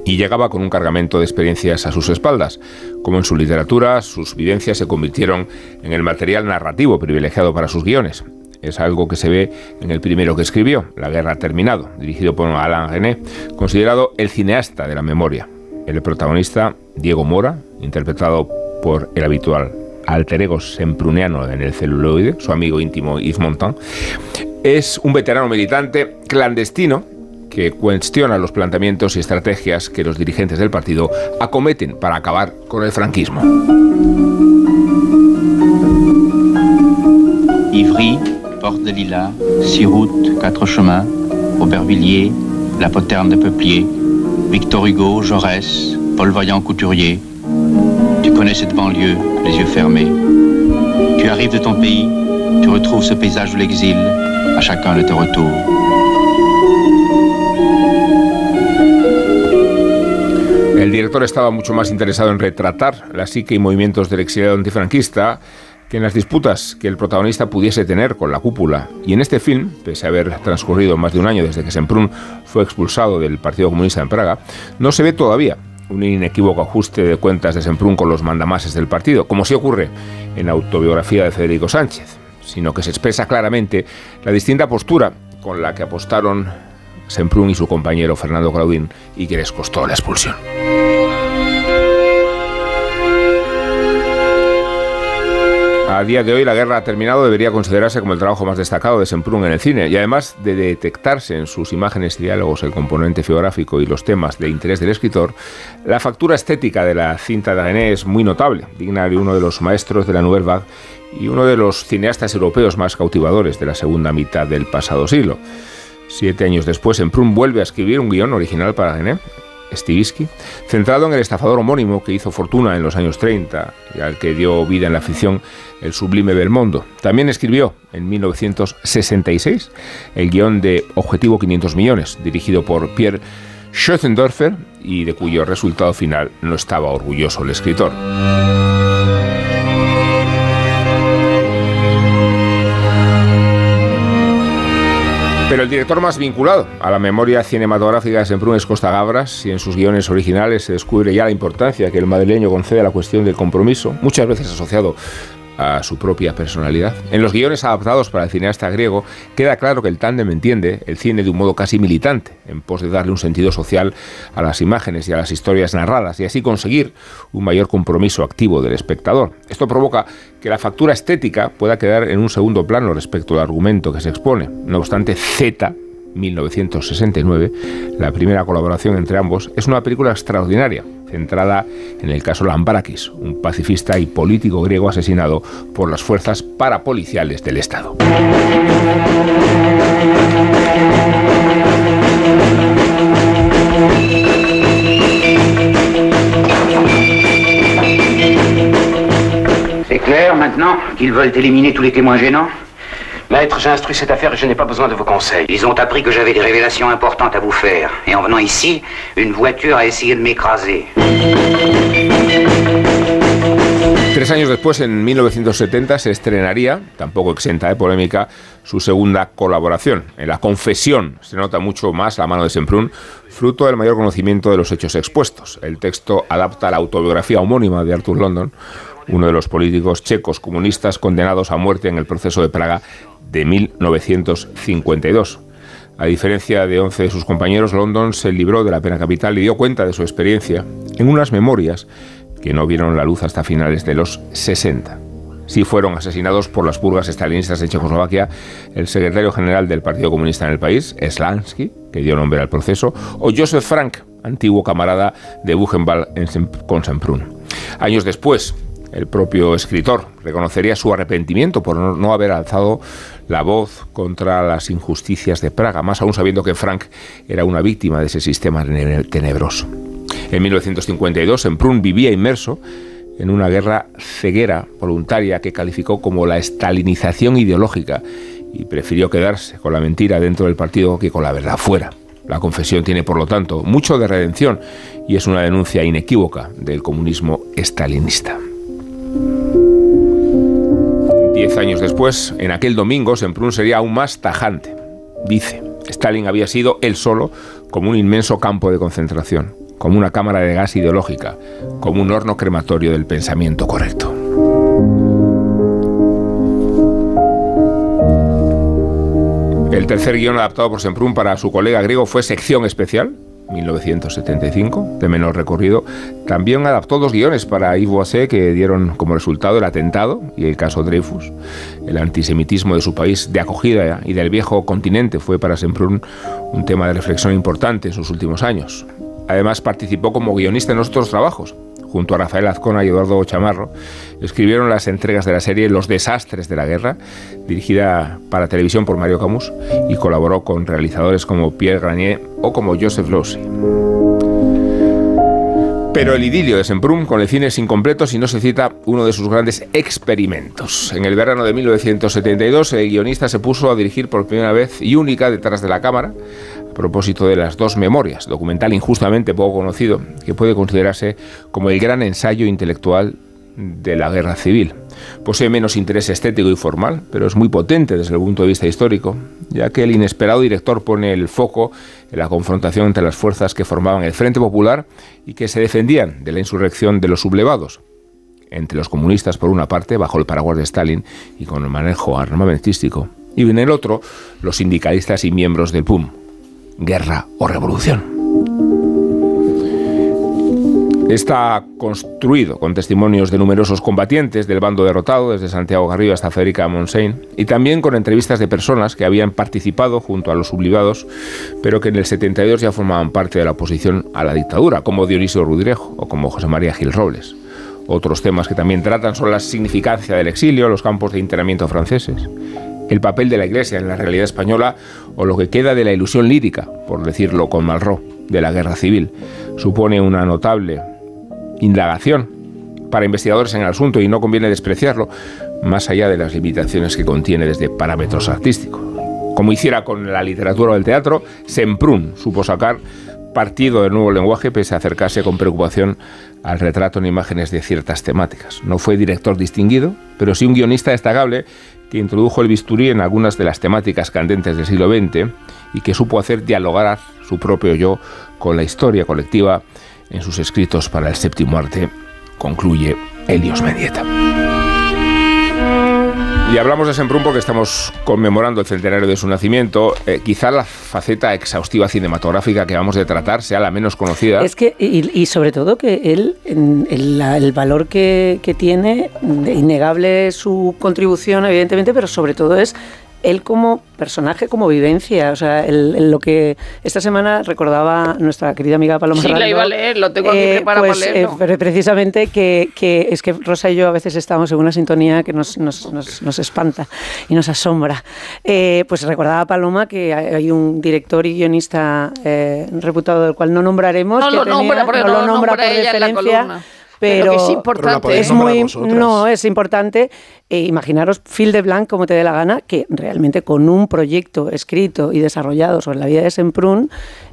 y llegaba con un cargamento de experiencias a sus espaldas. Como en su literatura, sus vivencias se convirtieron en el material narrativo privilegiado para sus guiones. Es algo que se ve en el primero que escribió, La guerra terminado, dirigido por Alain René, considerado el cineasta de la memoria. El protagonista, Diego Mora, interpretado por el habitual alter ego sempruniano en el celuloide, su amigo íntimo Yves Montand, es un veterano militante clandestino que cuestiona los planteamientos y estrategias que los dirigentes del partido acometen para acabar con el franquismo. Ivry, Porte de Lilas, Siroute, Quatre Chemins, Aubervilliers, La Poterne de Peuplier, Victor Hugo, Jaurès, Paul Vaillant Couturier. Tu connais cette banlieue, les yeux fermés. Tu arrives de ton pays, tu retrouves ce paysage de l'exil, À chacun de tes retours. El director estaba mucho más interesado en retratar la psique y movimientos del exiliado antifranquista que en las disputas que el protagonista pudiese tener con la cúpula. Y en este film, pese a haber transcurrido más de un año desde que Semprún fue expulsado del Partido Comunista en Praga, no se ve todavía un inequívoco ajuste de cuentas de Semprún con los mandamases del partido, como sí ocurre en la autobiografía de Federico Sánchez, sino que se expresa claramente la distinta postura con la que apostaron Semprún y su compañero Fernando Claudín y que les costó la expulsión. A día de hoy la guerra ha terminado debería considerarse como el trabajo más destacado de Semprún en el cine y además de detectarse en sus imágenes y diálogos el componente geográfico y los temas de interés del escritor, la factura estética de la cinta de René es muy notable, digna de uno de los maestros de la Nouvelle Vague y uno de los cineastas europeos más cautivadores de la segunda mitad del pasado siglo. Siete años después, Semprún vuelve a escribir un guion original para René, Stivisky, centrado en el estafador homónimo que hizo fortuna en los años 30 y al que dio vida en la ficción el sublime Belmondo. También escribió en 1966 el guion de Objetivo 500 millones, dirigido por Pierre Schöttendorfer y de cuyo resultado final no estaba orgulloso el escritor. Pero el director más vinculado a la memoria cinematográfica de Semprún es Costa Gabras y en sus guiones originales se descubre ya la importancia que el madrileño concede a la cuestión del compromiso, muchas veces asociado a su propia personalidad. En los guiones adaptados para el cineasta griego queda claro que el tándem entiende el cine de un modo casi militante, en pos de darle un sentido social a las imágenes y a las historias narradas y así conseguir un mayor compromiso activo del espectador. Esto provoca que la factura estética pueda quedar en un segundo plano respecto al argumento que se expone. No obstante, Z 1969, la primera colaboración entre ambos, es una película extraordinaria, centrada en el caso Lambrakis, un pacifista y político griego asesinado por las fuerzas parapoliciales del Estado. C'est clair maintenant qu'ils veulent éliminer tous les témoins gênants Maître, j'ai instruit cette affaire et je n'ai pas besoin de vos conseils. Ils ont appris que j'avais des révélations importantes à vous faire. Et en venant ici, une voiture a essayé de m'écraser. Tres años después, en 1970, se estrenaría, tampoco exenta de polémica, su segunda colaboración. En La Confesión se nota mucho más la mano de Semprún, fruto del mayor conocimiento de los hechos expuestos. El texto adapta la autobiografía homónima de Arthur London, uno de los políticos checos comunistas condenados a muerte en el proceso de Praga de 1952. A diferencia de 11 de sus compañeros, London se libró de la pena capital y dio cuenta de su experiencia en unas memorias que no vieron la luz hasta finales de los 60. Sí fueron asesinados por las purgas estalinistas de Checoslovaquia el secretario general del Partido Comunista en el país, Slansky, que dio nombre al proceso, o Joseph Frank, antiguo camarada de Buchenwald con Semprún. Años después, el propio escritor reconocería su arrepentimiento por no haber alzado la voz contra las injusticias de Praga, más aún sabiendo que Frank era una víctima de ese sistema tenebroso. En 1952, Semprún vivía inmerso en una guerra ceguera voluntaria que calificó como la estalinización ideológica y prefirió quedarse con la mentira dentro del partido que con la verdad fuera. La confesión tiene, por lo tanto, mucho de redención y es una denuncia inequívoca del comunismo estalinista. Diez años después, en aquel domingo, Semprún sería aún más tajante. Dice, Stalin había sido él solo como un inmenso campo de concentración, como una cámara de gas ideológica, como un horno crematorio del pensamiento correcto. El tercer guion adaptado por Semprún para su colega griego fue Sección Especial, 1975, de menor recorrido. También adaptó dos guiones para Yves Boisset que dieron como resultado el atentado y el caso Dreyfus. El antisemitismo de su país de acogida y del viejo continente fue para Semprún un tema de reflexión importante en sus últimos años. Además participó como guionista en otros trabajos, junto a Rafael Azcona y Eduardo Chamarro, escribieron las entregas de la serie Los desastres de la guerra, dirigida para televisión por Mario Camus, y colaboró con realizadores como Pierre Granier o como Joseph Losey. Pero el idilio de Semprún con el cine es incompleto si no se cita uno de sus grandes experimentos. En el verano de 1972, el guionista se puso a dirigir por primera vez y única detrás de la cámara, a propósito de las dos memorias, documental injustamente poco conocido, que puede considerarse como el gran ensayo intelectual de la guerra civil. Posee menos interés estético y formal, pero es muy potente desde el punto de vista histórico, ya que el inesperado director pone el foco en la confrontación entre las fuerzas que formaban el Frente Popular y que se defendían de la insurrección de los sublevados, entre los comunistas por una parte, bajo el paraguas de Stalin y con el manejo armamentístico, y en el otro, los sindicalistas y miembros del PUM, guerra o revolución. Está construido con testimonios de numerosos combatientes del bando derrotado, desde Santiago Garrido hasta Federica Montseny, y también con entrevistas de personas que habían participado junto a los sublivados, pero que en el 72 ya formaban parte de la oposición a la dictadura, como Dionisio Rudrejo o como José María Gil Robles. Otros temas que también tratan son la significancia del exilio, los campos de internamiento franceses, el papel de la Iglesia en la realidad española o lo que queda de la ilusión lírica, por decirlo con Malraux, de la guerra civil. Supone una notable indagación para investigadores en el asunto y no conviene despreciarlo, más allá de las limitaciones que contiene desde parámetros artísticos. Como hiciera con la literatura o el teatro, Semprún supo sacar partido del nuevo lenguaje pese a acercarse con preocupación al retrato en imágenes de ciertas temáticas. No fue director distinguido, pero sí un guionista destacable que introdujo el bisturí en algunas de las temáticas candentes del siglo XX y que supo hacer dialogar su propio yo con la historia colectiva en sus escritos para el séptimo arte, concluye Helios Medieta. Y hablamos de Semprún porque estamos conmemorando el centenario de su nacimiento. Eh, quizá la faceta exhaustiva cinematográfica que vamos a tratar sea la menos conocida. Es que, y, sobre todo que él, el, el valor que tiene, innegable su contribución, evidentemente, pero sobre todo es él como personaje, como vivencia. O sea, el, lo que esta semana recordaba nuestra querida amiga Paloma Sí, la iba a leer, lo tengo aquí eh, preparado pues, para eh, leerlo. pero precisamente que, que es que Rosa y yo a veces estamos en una sintonía que nos, nos, nos, nos espanta y nos asombra. Eh, pues recordaba Paloma que hay un director y guionista eh, reputado del cual no nombraremos. No que lo tenía- nombra, porque no lo nombra nombra por ella en la referencia, columna. Pero Pero, que es importante. Es muy no es importante eh, imaginaros Phil de Blanc como te dé la gana que realmente con un proyecto escrito y desarrollado sobre la vida de Semprún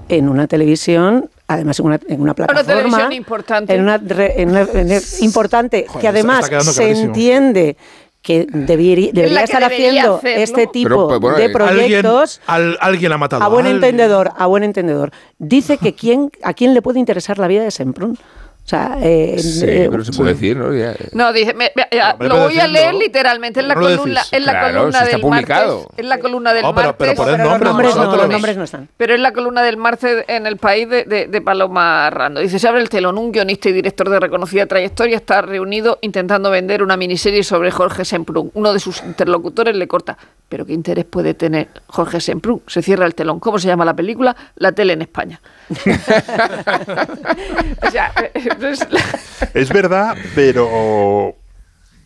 en una televisión además en una, en una Una plataforma televisión importante. en una, re- en una- en- importante Joder, que además se entiende que debería que estar debería haciendo este tipo Pero, pues, bueno, de eh, proyectos Alguien, al- alguien ha matado a buen a entendedor, a buen entendedor. Dice que quién, a quién le puede interesar la vida de Semprún. O sea, eh, Sí, eh, pero se puede decir, ¿no? Ya- No, dice, me- me- ya, Hombre, lo voy a leer literalmente en la ¿Por qué no columna, decís? en la Claro, columna del publicado. martes, en la columna del No, pero- martes. pero nombres no, los nombres no están. Pero es la columna del martes en el país de, de- de Paloma Rando. Dice, se abre el telón, un guionista y director de reconocida trayectoria está reunido intentando vender una miniserie sobre Jorge Semprún. Uno de sus interlocutores le corta. ¿Pero qué interés puede tener Jorge Semprún? Se cierra el telón. ¿Cómo se llama la película? La tele en España. o sea, es verdad, pero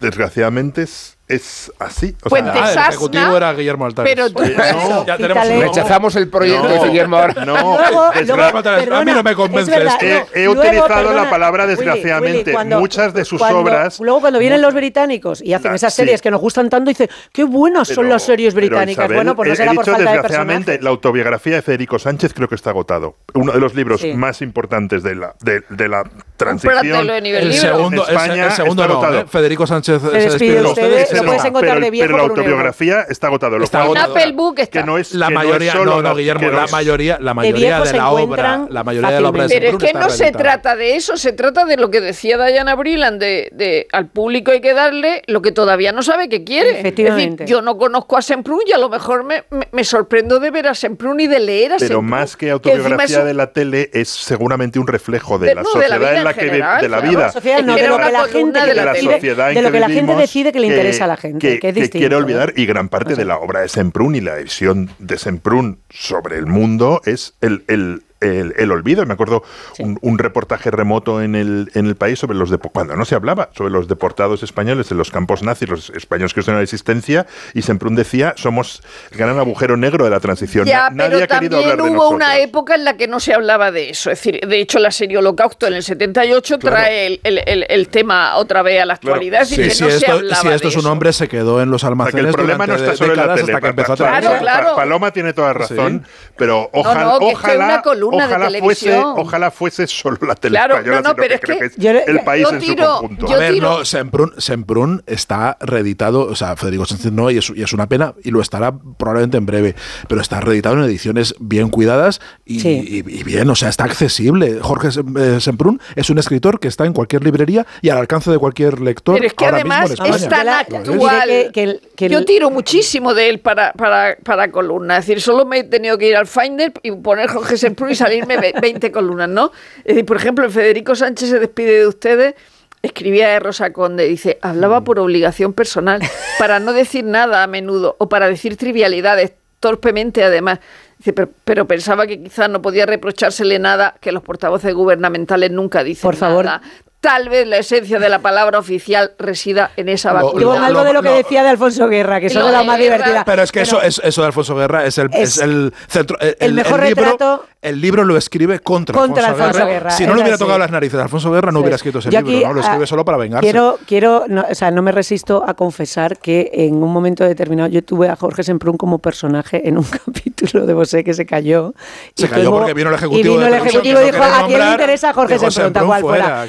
desgraciadamente es, es así. O sea, Ah, el Sasna, ejecutivo era Guillermo Altares. pero tú- no, Ya tenemos. Rechazamos el proyecto No. de Guillermo ahora. no, Luego- desgra- luego- Altares, a mí no me es convence verdad, esto. He- no, he luego, utilizado la palabra desgraciadamente. cuando- Muchas de sus cuando- obras- Luego, cuando vienen los británicos y hacen La- esas sí. series que nos gustan tanto, dice qué buenas son Pero- las series británicas. Isabel, bueno, pues no he- será he por dicho falta de desgraciadamente, la autobiografía de Federico Sánchez creo que está agotado. Uno de los libros Sí. más importantes de la, de, de la transición. El segundo, el, España el segundo agotado. ¿eh? Federico Sánchez Se despide de usted, ustedes. Lo puedes encontrar pero, de viejo pero la autobiografía está agotado. Lo Está agotado. Apple Book está. que no es La que no es mayoría, solo no, no, Guillermo, la es- mayoría, la De mayoría de se la obra, la mayoría de la obra de Pero es que no se trata de eso, se trata de lo que decía Diana Brilland, de, de al público hay que darle lo que todavía no sabe que quiere. Efectivamente. Es decir, yo no conozco a Semprún y a lo mejor me, me- me sorprendo de ver a Semprún y de leer a Pero Semprún. más que autobiografía de la tele es seguramente un reflejo de, De- la no, de la sociedad en la en que general, de la vida. Que de la de de la sociedad de lo que la gente decide que le interesa a la gente, que, es que distinto. quiere olvidar y gran parte de la obra de Semprún y la visión de Semprún sobre el mundo es el, el- el, el olvido. Me acuerdo un, un reportaje remoto en el, en el país sobre los cuando no se hablaba sobre los deportados españoles en los campos nazis, los españoles que en la existencia, y Semprún decía somos el gran agujero negro de la transición. Ya, Na- Nadie pero ha querido también hablar de hubo nosotros. una época en la que no se hablaba de eso. Es decir, de hecho, la serie Holocausto en el 78 Claro. trae el, el- el- el tema otra vez a la actualidad. Es decir, que si, no se esto, hablaba si esto de es un eso. hombre, se quedó en los almacenes el problema no está solo en la tele. hasta que empezó a Claro, claro. Paloma tiene toda razón, pero No, ojalá, no, que fue ojalá, columna de ojalá fuese, televisión. ojalá fuese solo la tele Claro, española, no, no, sino pero que es que es yo- el país yo en tiro- su conjunto. yo a ver, tiro- no, Semprún, Semprún está reeditado, o sea, Federico Sánchez no, y es, y es una pena, y lo estará probablemente en breve, pero está reeditado en ediciones bien cuidadas y, y- y bien, o sea, está accesible. Jorge eh, Semprún es un escritor que está en cualquier librería y al alcance de cualquier lector. Pero es que ahora además en es tan actual. que- que- que el- Yo tiro muchísimo de él para, para, para columnas. Es decir, solo me he tenido que ir al Finder y poner Jorge Semprún y salirme ve- 20 columnas, ¿no? Es decir, por ejemplo, el Federico Sánchez se despide de ustedes. Escribía de Rosa Conde, dice, Mm. hablaba por obligación personal, para no decir nada a menudo o para decir trivialidades, torpemente además. Dice, pero, pero pensaba que quizás no podía reprochársele nada que los portavoces gubernamentales nunca dicen Por favor. nada. Tal vez la esencia de la palabra oficial resida en esa vacuidad. Con algo de lo que decía de Alfonso Guerra, que Y son lo de la de más divertida. Pero es que eso, es, eso de Alfonso Guerra es el, Es es el centro. El, el mejor libro, retrato- El libro lo escribe contra, Contra Alfonso Guerra, Si no le hubiera así. tocado las narices a Alfonso Guerra, no hubiera escrito ese Yo libro, aquí, ¿no? Lo escribe ah, solo para vengarse. Quiero, quiero no, o sea, no me resisto a confesar que en un momento determinado yo tuve a Jorge Semprún como personaje en un capítulo de Bosé que se cayó. Se y cayó porque vino el Y ejecutivo vino de el ejecutivo y dijo, quería ¿a quién le interesa Jorge Semprún? Tal cual fuera,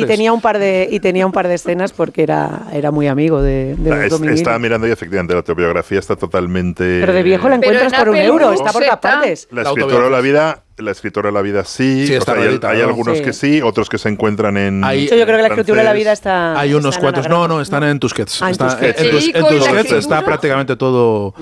Y, tenía un par de y tenía un par de escenas porque era, era muy amigo de, de los Es- estaba mirando y efectivamente la autobiografía está totalmente. Pero de viejo la encuentras en por un euro, está por todas partes. La escritora de la vida, la escritora de la vida sí. Sí, o está sea, hay, algunos Sí. que sí, otros que se encuentran en. Hay- De hecho, yo creo que la escritura de la vida está. Hay unos está cuantos. No, no, están en Tusquets. Ah, en Está- Tusquets. en, Sí, Tusquets está prácticamente todo.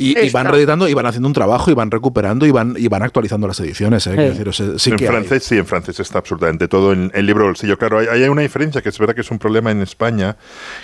Y, y van reeditando y van haciendo un trabajo y van recuperando y van, y van actualizando las ediciones. ¿eh? Quiero decir, o sea, sí en que hay. francés, sí, en francés está absolutamente todo en el libro de bolsillo. Claro, hay, hay una diferencia que es verdad que es un problema en España,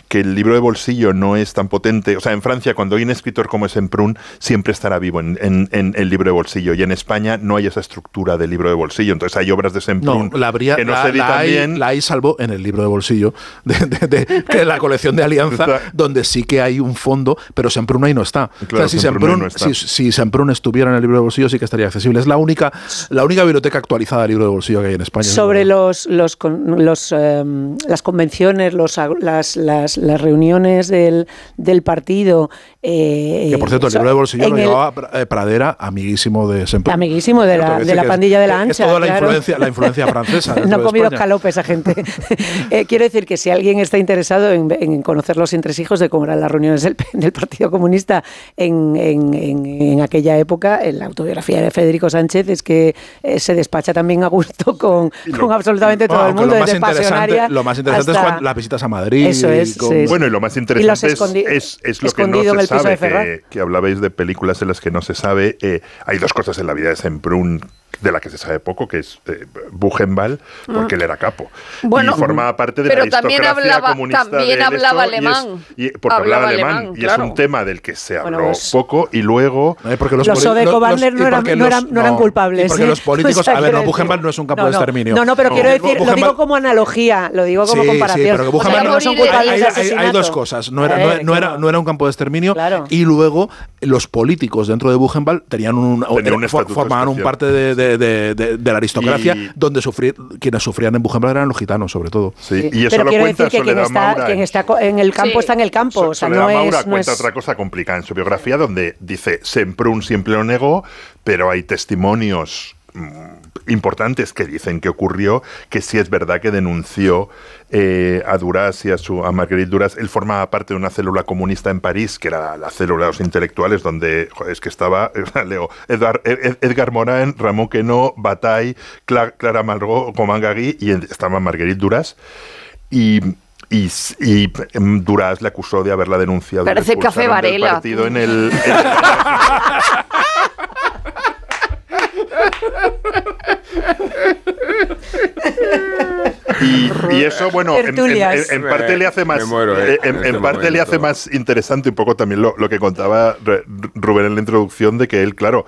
que el libro de bolsillo no es tan potente. O sea, en Francia, cuando hay un escritor como Semprún, siempre estará vivo en, en- en el libro de bolsillo. Y en España no hay esa estructura del libro de bolsillo. Entonces hay obras de Semprún No, la, habría, que no la, se editan la hay, bien. la hay salvo en el libro de bolsillo de, de- de- que la colección de Alianza, donde sí que hay un fondo, pero Semprún ahí no está. Claro, o sea, si No si, si Semprún estuviera en el libro de bolsillo, sí que estaría accesible. Es la única, la única biblioteca actualizada del libro de bolsillo que hay en España. sobre los, los, con- los, em, las convenciones, los, ag- las, las, las reuniones del, del partido. eh, Que por cierto, el libro de bolsillo lo llevaba eh, Pradera, amiguísimo de Semprún. Amiguísimo de la, de la pandilla de la ancha. Es toda la influencia, la influencia francesa. no ha de comido escalope esa gente. Eh, quiero decir que si alguien está interesado en, en conocer los entresijos de cómo eran las reuniones del, del Partido Comunista en, en- en- en aquella época, en la autobiografía de Federico Sánchez es que eh, se despacha también a gusto con, con absolutamente todo Bueno, el mundo, lo más interesante, lo más interesante es cuando las visitas a Madrid. Eso es, con- sí, sí. Bueno, y lo más interesante es, es, es lo que no se sabe, que, que hablabais de películas en las que no se sabe. eh, hay dos cosas en la vida de Semprún de la que se sabe poco, que es eh, Buchenwald, porque él era capo. Bueno, y formaba parte de pero la también hablaba- comunista también hablaba esto, y es- alemán. y- porque Hablaba hablaba alemán, alemán, y claro. es un tema del que se habló Bueno, pues- poco, y luego... Eh, porque Los los- y no eran, no eran, no eran culpables. porque ¿eh? los políticos, O sea, a ver, no, Buchenwald no es un campo no, de exterminio. No, no, pero No. quiero decir, lo Buchenwald- digo como analogía, lo digo como Sí, comparación. sí, pero que O sea, Buchenwald no hay, dos cosas. No era, A no, era, claro. no era un campo de exterminio. Y luego los políticos dentro de Buchenwald tenían un, eh, formaban un parte de, de- de- de- de la aristocracia Y- donde sufrir, quienes sufrían en Buchenwald eran los gitanos, sobre todo. Sí, y eso Pero lo quiero cuenta decir que quien Soledad está, Maura. quien en- está en el campo Sí. está en el campo. So- O sea, Soledad no Maura es, no cuenta es- otra cosa complicada en su biografía donde dice Semprún siempre lo negó, pero hay testimonios importantes que dicen que ocurrió, que sí es verdad que denunció eh, a Duras y a, su, a Marguerite Duras. Él formaba parte de una célula comunista en París, que era la célula de los intelectuales, donde joder, es que estaba, leo, Edgar, Ed- Edgar Morin, Ramón Queneau, Bataille, Cla- Clara Margot, Coman Gagui, y estaba Marguerite Duras. Y, y, y, Duras le acusó de haberla denunciado. Parece Café del Varela. partido en el, en- y, y eso, bueno, en, en- Tertulias. en- en parte le hace más, muero, eh, eh, en, en en este parte le hace más interesante un poco también lo, lo que contaba Rubén en la introducción de que él, claro,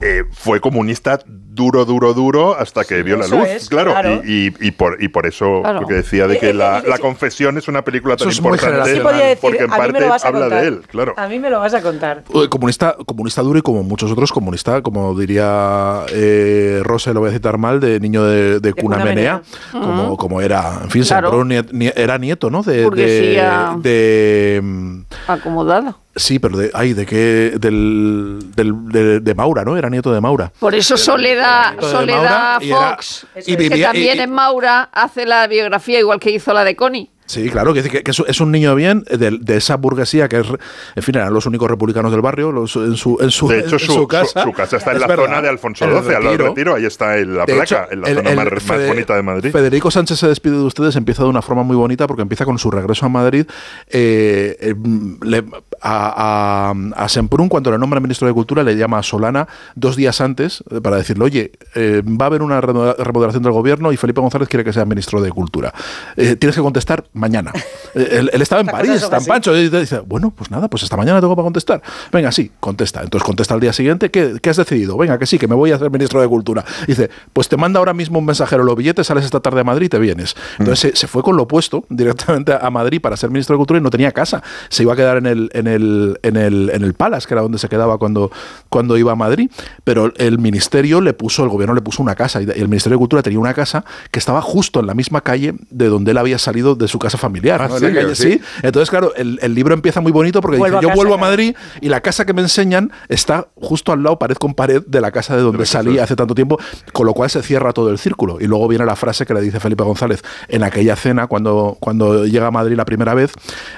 eh, fue comunista duro, duro, duro hasta que vio la luz. es, claro, claro. Y, y- y por, y por eso Claro. lo que decía de que la, la confesión es una película tan es importante generacional. Sí podía decir, porque en a mí me parte lo vas a habla contar. de él, claro. A mí me lo vas a contar. Comunista, comunista duro y como muchos otros comunista, como diría eh, Rosa, lo voy a citar mal, de niño de, de cuna cuna menea, menea. como, era, en fin, Claro. sembró nie- nie- era nieto, ¿no? De, de, Burguesía. de, mm, Acomodada. sí, pero de, ay, de qué, del, del- de, de Maura, ¿no? Era nieto de Maura. Por eso Soledad, de Soledad Maura y era- Fox, y que también y- en Maura hace la biografía igual que hizo la de Connie. Sí, claro, que, dice que, que es, un niño bien de, de esa burguesía que es, en fin, eran los únicos republicanos del barrio, los- en su, en su, De hecho, en su, su casa. su- su casa está en Es la verdad, zona de Alfonso XII, al lado del Retiro. Ahí está en la placa, hecho, en la el- zona el más, bonita de Madrid. Federico Sánchez se despide de ustedes, empieza de una forma muy bonita porque empieza con su regreso a Madrid. eh, eh, le- a, a, a Semprún, cuando le nombra ministro de Cultura, le llama a Solana dos días antes eh, para decirle, oye, eh, va a haber una remo- remodelación del gobierno y Felipe González quiere que sea ministro de Cultura. Eh, tienes que contestar mañana. Eh, él, él estaba en París, está en. Pancho, y dice, bueno, pues nada, pues esta mañana tengo para contestar. Venga, sí, contesta. Entonces contesta al día siguiente, ¿qué, qué has decidido? Venga, que sí, que me voy a ser ministro de Cultura. Dice, pues te manda ahora mismo un mensajero los billetes, sales esta tarde a Madrid y te vienes. Entonces se, se fue con lo opuesto directamente a Madrid para ser ministro de Cultura y no tenía casa. Se iba a quedar en el, en el, en el, en el Palace, que era donde se quedaba cuando, cuando iba a Madrid. Pero el ministerio le puso, el gobierno le puso una casa y el Ministerio de Cultura tenía una casa que estaba justo en la misma calle de donde él había salido de su casa familiar. Ah, ¿no? En la ¿serio? calle, Sí. sí. Entonces, claro, el, el libro empieza muy bonito porque Vuelvo dice, yo casa, vuelvo a. Madrid y la casa que me enseñan está justo al lado, pared con pared, de la casa de donde salí hace tanto tiempo, con lo cual se cierra todo el círculo. Y luego viene la frase que le dice Felipe González en aquella cena, cuando, cuando llega a Madrid la primera vez,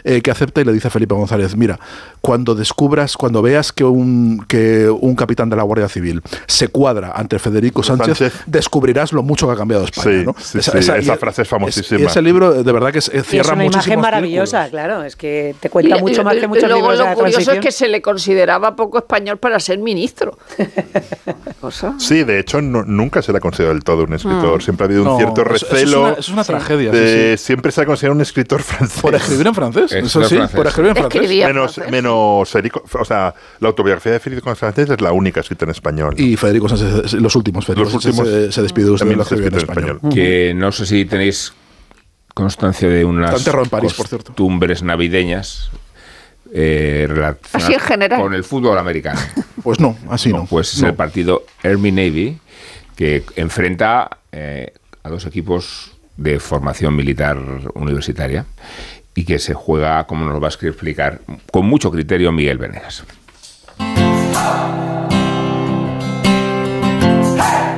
eh, que acepta y le dice a Felipe González, mira, cuando descubras, cuando veas que un, que un capitán de la Guardia Civil se cuadra ante Federico Sánchez, Sánchez. descubrirás lo mucho que ha cambiado España. Sí, ¿no? sí, sí, esa frase es famosísima. y ese libro, de verdad, que es- Y es cierra una imagen maravillosa, círculos. claro. Es que te cuenta Y- mucho más que y muchos luego libros de lo la curioso es transición. que se le consideraba poco español para ser ministro. Cosa. Sí, de hecho, no- nunca se le ha considerado del todo un escritor. Mm. Siempre ha habido un No, cierto eso- eso es recelo. una- eso es una Sí. tragedia, de- sí, Siempre se ha considerado un escritor francés. Por escribir en francés, eso sí, por escribir en francés. Escribía Menos, francés. menos Federico- o sea, la autobiografía de Federico Sánchez es la única escrita en español. Y Federico Sánchez, los últimos, Federico Los últimos se, se despide de usted en español. que no sé si tenéis constancia de unas en París, por cierto. costumbres navideñas eh, relacionadas Así en general. con el fútbol americano. Pues no, así no. Pues es No. el partido Army-Navy que enfrenta eh, a dos equipos de formación militar universitaria y que se juega, como nos lo va a explicar, con mucho criterio Miguel Venegas.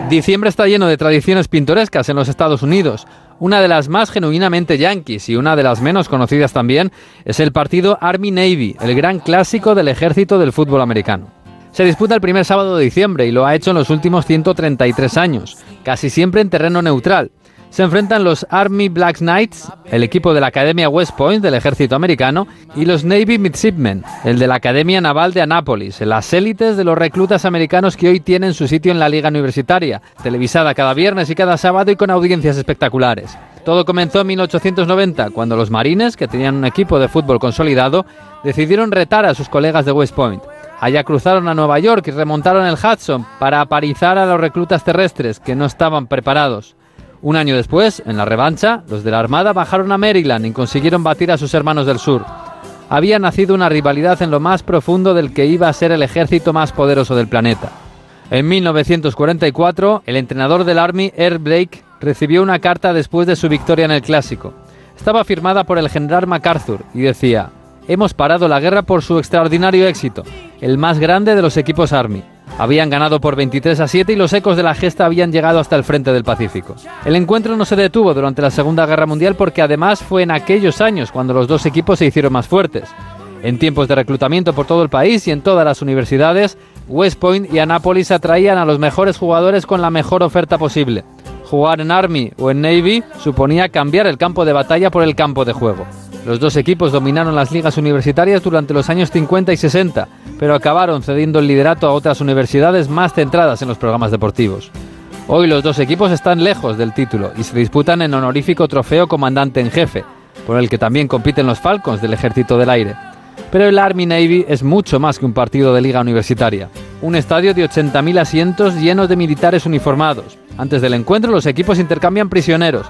Diciembre está lleno de tradiciones pintorescas en los Estados Unidos. Una de las más genuinamente yankees y una de las menos conocidas también es el partido Army-Navy, el gran clásico del ejército del fútbol americano. Se disputa el primer sábado de diciembre y lo ha hecho en los últimos 133 años, casi siempre en terreno neutral. Se enfrentan los Army Black Knights, el equipo de la Academia West Point del ejército americano, y los Navy Midshipmen, el de la Academia Naval de Annapolis, las élites de los reclutas americanos que hoy tienen su sitio en la liga universitaria, televisada cada viernes y cada sábado y con audiencias espectaculares. Todo comenzó en 1890, cuando los marines, que tenían un equipo de fútbol consolidado, decidieron retar a sus colegas de West Point. Allá cruzaron a Nueva York y remontaron el Hudson para aparizar a los reclutas terrestres que no estaban preparados. Un año después, en la revancha, los de la Armada bajaron a Maryland y consiguieron batir a sus hermanos del sur. Había nacido una rivalidad en lo más profundo del que iba a ser el ejército más poderoso del planeta. En 1944, el entrenador del Army, Air Blake, recibió una carta después de su victoria en el Clásico. Estaba firmada por el general MacArthur y decía, Hemos parado la guerra por su extraordinario éxito, el más grande de los equipos Army. Habían ganado por 23 a 7 y los ecos de la gesta habían llegado hasta el frente del Pacífico. El encuentro no se detuvo durante la Segunda Guerra Mundial porque además fue en aquellos años cuando los dos equipos se hicieron más fuertes. En tiempos de reclutamiento por todo el país y en todas las universidades, West Point y Annapolis atraían a los mejores jugadores con la mejor oferta posible. Jugar en Army o en Navy suponía cambiar el campo de batalla por el campo de juego. Los dos equipos dominaron las ligas universitarias durante los años 50 y 60, pero acabaron cediendo el liderato a otras universidades más centradas en los programas deportivos. Hoy los dos equipos están lejos del título y se disputan en honorífico trofeo comandante en jefe, por el que también compiten los Falcons del Ejército del Aire. Pero el Army Navy es mucho más que un partido de liga universitaria. un estadio de 80.000 asientos llenos de militares uniformados. Antes del encuentro, los equipos intercambian prisioneros,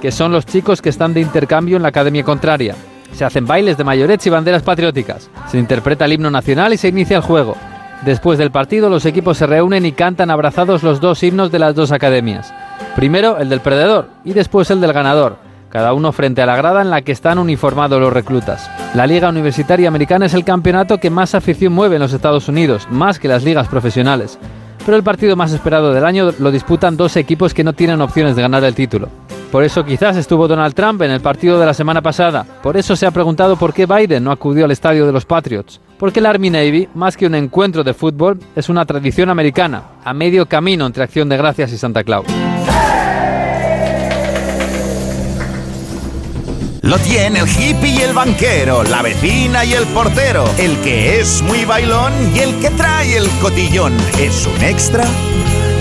que son los chicos que están de intercambio en la academia contraria. Se hacen bailes de mayorets y banderas patrióticas. Se interpreta el himno nacional y se inicia el juego. Después del partido, los equipos se reúnen y cantan abrazados los dos himnos de las dos academias. Primero el del perdedor y después el del ganador, cada uno frente a la grada en la que están uniformados los reclutas. La Liga Universitaria Americana es el campeonato que más afición mueve en los Estados Unidos, más que las ligas profesionales. Pero el partido más esperado del año lo disputan dos equipos que no tienen opciones de ganar el título. Por eso quizás estuvo Donald Trump en el partido de la semana pasada. Por eso se ha preguntado por qué Biden no acudió al estadio de los Patriots. Porque el Army Navy, más que un encuentro de fútbol, es una tradición americana, a medio camino entre Acción de Gracias y Santa Claus. Lo tiene el hippie y el banquero, la vecina y el portero, el que es muy bailón y el que trae el cotillón. Es un extra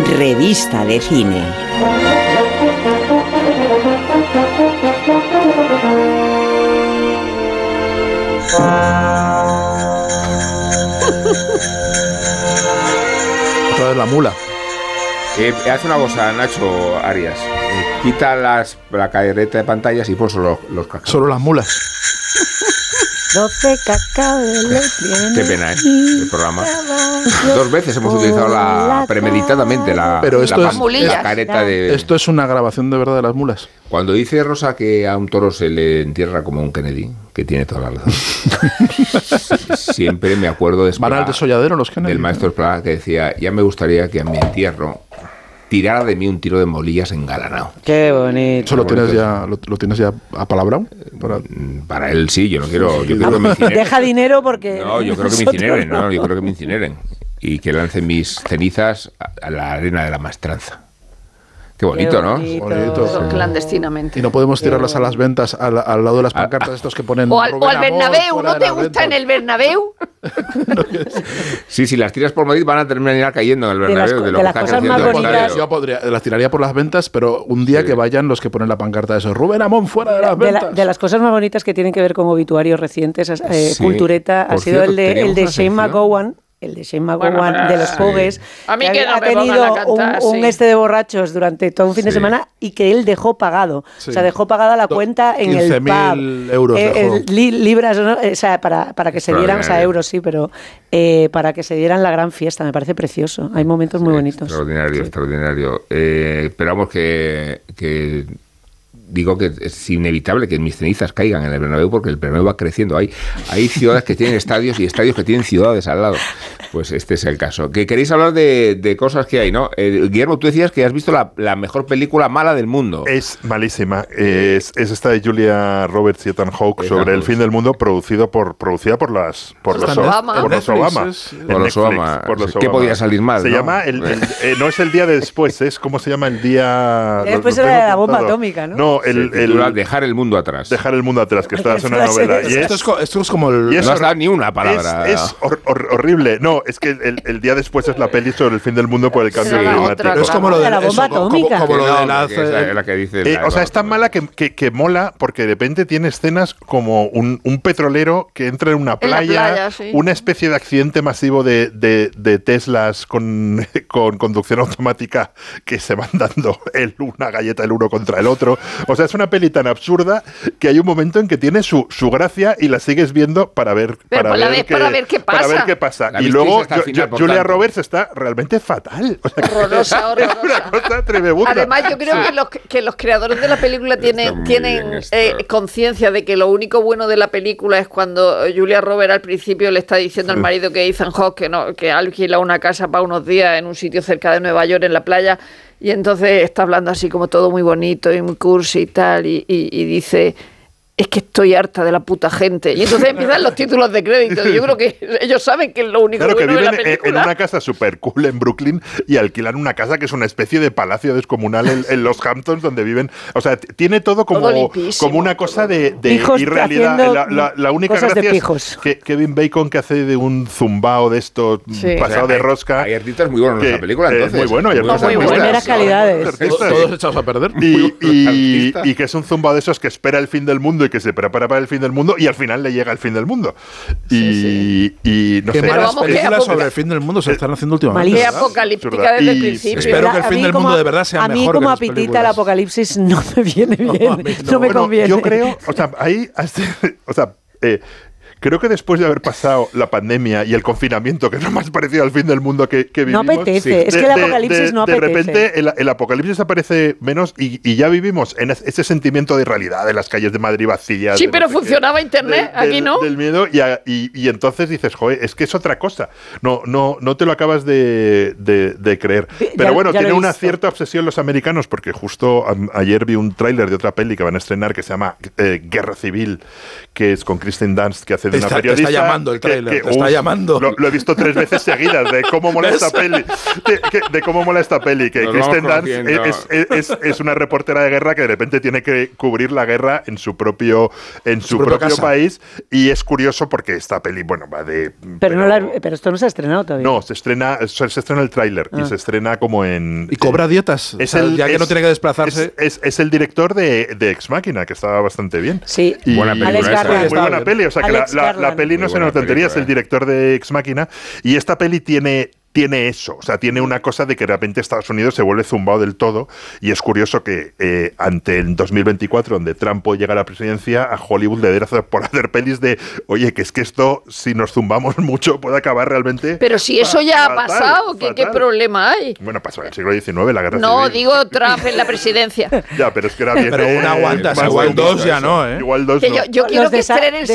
Revista de cine. Otra vez la mula. Eh, haz una cosa, Nacho Arias. Eh, quita las, la careta de pantallas y pon solo los cascos. Solo las mulas. 12 cacao de leche. Qué pena, ¿eh? El programa. Dos veces hemos utilizado la premeditadamente la, Pero esto la, es- la careta de. Esto es una grabación de verdad de las mulas. Cuando dice Rosa que a un toro se le entierra como un Kennedy, que tiene toda la razón. Siempre me acuerdo de Van al desolladero los Kennedy. del maestro Esplá que decía, ya me gustaría que a mi entierro tirara de mí un tiro de molillas engalanado. Qué bonito. ¿Eso lo tienes ya, lo, lo tienes ya apalabrado? Para... Para él sí, yo no quiero, yo quiero que me incineren. Deja dinero porque. No, yo creo que me incineren, no. no, yo creo que me incineren. Y que lancen mis cenizas a, a la arena de la maestranza. Qué bonito, Qué ¿no? bonito. Bonito. Eso, Clandestinamente. Y no podemos tirarlas a las ventas al, al lado de las pancartas estos que ponen. O al, o al Bernabéu, ¿no de te gusta ventas. en el Bernabéu? Sí, si las tiras por Madrid van a terminar cayendo en el De las Bernabéu. co- lo de que las cosas más bonitas-. Yo podría, las tiraría por las ventas, pero un día que vayan los que ponen la pancarta de eso. Rubén Amón fuera de las De, la- ventas. de las cosas más bonitas que tienen que ver con obituarios recientes, eh, Sí. cultureta, ha Por sido cierto, el de, el de Shane. McGowan, el de Shane Bueno, McGowan de los. Pogues, que no ha tenido cantar, un, un sí. este de borrachos durante todo un fin de semana y que él dejó pagado. Sí. O sea, dejó pagada la cuenta en el 15.000 pub. euros Eh, dejó. el li- libras, ¿no? o sea, para, para que se dieran, o sea, Extraordinario. euros sí, pero eh, para que se dieran la gran fiesta. Me parece precioso. Hay momentos muy bonitos. Extraordinario, extraordinario. Eh, esperamos que, que- Digo que es inevitable que mis cenizas caigan en el Bernabéu porque el Bernabéu va creciendo. Hay, hay ciudades que tienen estadios y estadios que tienen ciudades al lado. Pues este es el caso. Que queréis hablar de, de cosas que hay, ¿no? Eh, Guillermo, tú decías que has visto la, la mejor película mala del mundo. Es malísima. Es, es esta de Julia Roberts y Ethan Hawke sobre el fin del mundo, producido por, producida por las por los Obama. Por los Obama. Por los Netflix, Obama. por los ¿Qué podía salir mal, Se no? llama el, el- eh, no es el día de después, es cómo se llama el día. Después era la bomba atómica, ¿no? No, el, el- Dejar el mundo atrás. dejar el mundo atrás, que está en una novela. es? Y Esto es, esto es como el. y es no has dado ni una palabra. Es, es hor- hor- horrible. No, es que el, el día después es la peli sobre el fin del mundo por el cambio Sí, climático. es como lo de La bomba eso, como- atómica. Como, lo de la. que esa es la que dice Eh, la- o sea, es tan mala que, que- que mola porque de repente tiene escenas como un, un petrolero que entra en una En playa, playa, sí. una especie de accidente masivo de, de- de Teslas con, con conducción automática que se van dando el, una galleta el uno contra el otro. O sea, es una peli tan absurda que hay un momento en que tiene su, su gracia y la sigues viendo para ver, Pero para la ver, ves para ver qué para ver pasa. qué pasa. La Y luego final, Julia tanto. Roberts está realmente fatal. O sea, que Horrorosa, es horrorosa. una cosa. Además, yo creo que, los, que los creadores de la película tienen, tienen eh, conciencia de que lo único bueno de la película es cuando Julia Roberts al principio le está diciendo al marido que Ethan Hawke que, no, que alquila una casa para unos días en un sitio cerca de Nueva York, en la playa, y entonces está hablando así como todo muy bonito y muy cursi y tal, y, y- y dice... es que estoy harta de la puta gente. Y entonces empiezan los títulos de crédito. y Yo creo que ellos saben que es lo único Claro que bueno de la viven en- película. una casa super cool en Brooklyn y alquilan una casa que es una especie de palacio descomunal en, en los Hamptons donde viven. O sea, tiene todo como, Todo como una cosa de, irrealidad. La, la- la única cosas de gracia es pijos. que Kevin Bacon que hace de un zumbao de esto Sí. pasado O sea, de rosca. Hay artistas muy buenos en esa película, entonces. muy bueno, hay Muy artistas muy. Primeras calidades. Todos echados a perder. Y, y que es un zumbao de esos que espera el fin del mundo y que se prepara para el fin del mundo y al final le llega el fin del mundo. Y, y no Qué sé. Malas películas sobre el fin del mundo se están haciendo últimamente. ¿verdad? apocalíptica desde el principio. Espero que el fin mí del como- mundo de verdad sea A mí mejor como que a esas Pitita películas. el apocalipsis no me viene bien. mí no. no, me Bueno, conviene. Yo creo, o sea, ahí, o sea, eh, creo que después de haber pasado la pandemia y el confinamiento, que es lo más parecido al fin del mundo que, que No vivimos. apetece, es que el apocalipsis no de apetece. repente el, el apocalipsis aparece menos y, y ya vivimos en es- ese sentimiento de realidad de las calles de Madrid vacías. Sí, de no pero qué, funcionaba internet, aquí no. Del miedo y, a- y- y entonces dices, joder, es que es otra cosa. No, no, no te lo acabas de, de- de creer. Ya- Pero bueno, ya tiene una cierta obsesión los americanos porque justo ayer vi un tráiler de otra peli que van a estrenar que se llama eh, Guerra Civil, que es con Kristen Dunst que hace de una está- te periodista. está llamando el que- tráiler, que, te está uf, llamando. Lo, lo he visto tres veces seguidas de cómo mola esta peli. De, que- de cómo mola esta peli. Que Nos Kristen Dunst conociendo. es, es- es- es una reportera de guerra que de repente tiene que cubrir la guerra en su propio, en su, propio casa. país. Y es curioso porque esta peli, bueno, va de. Pero, no la- pero esto no se ha estrenado todavía. No, se estrena, se, se estrena el tráiler y Ah. se estrena como en. Y cobra dietas. Es O sea, el, ya que no tiene que desplazarse. Es, es- es el director de, de Ex Máquina, que estaba bastante bien. Sí. Y- Buena película Muy buena peli, o sea que la, la- peli no buena nos tontería, es el director de Ex Máquina y esta peli tiene tiene eso, o sea, tiene una cosa de que de repente Estados Unidos se vuelve zumbado del todo y es curioso que eh, ante el 2024, donde Trump puede llegar a la presidencia, a Hollywood le dé por hacer pelis de, oye, que es que esto, si nos zumbamos mucho, puede acabar realmente... Pero si eso ya ha fatal, pasado, ¿qué, qué problema hay? Bueno, pasó en el siglo XIX, la guerra No, civil. digo Trump en la presidencia. Ya, pero es que era bien. Pero una aguanta, igual dos ya eso. no, ¿eh? Igual dos Que no. yo, yo quiero que estrenen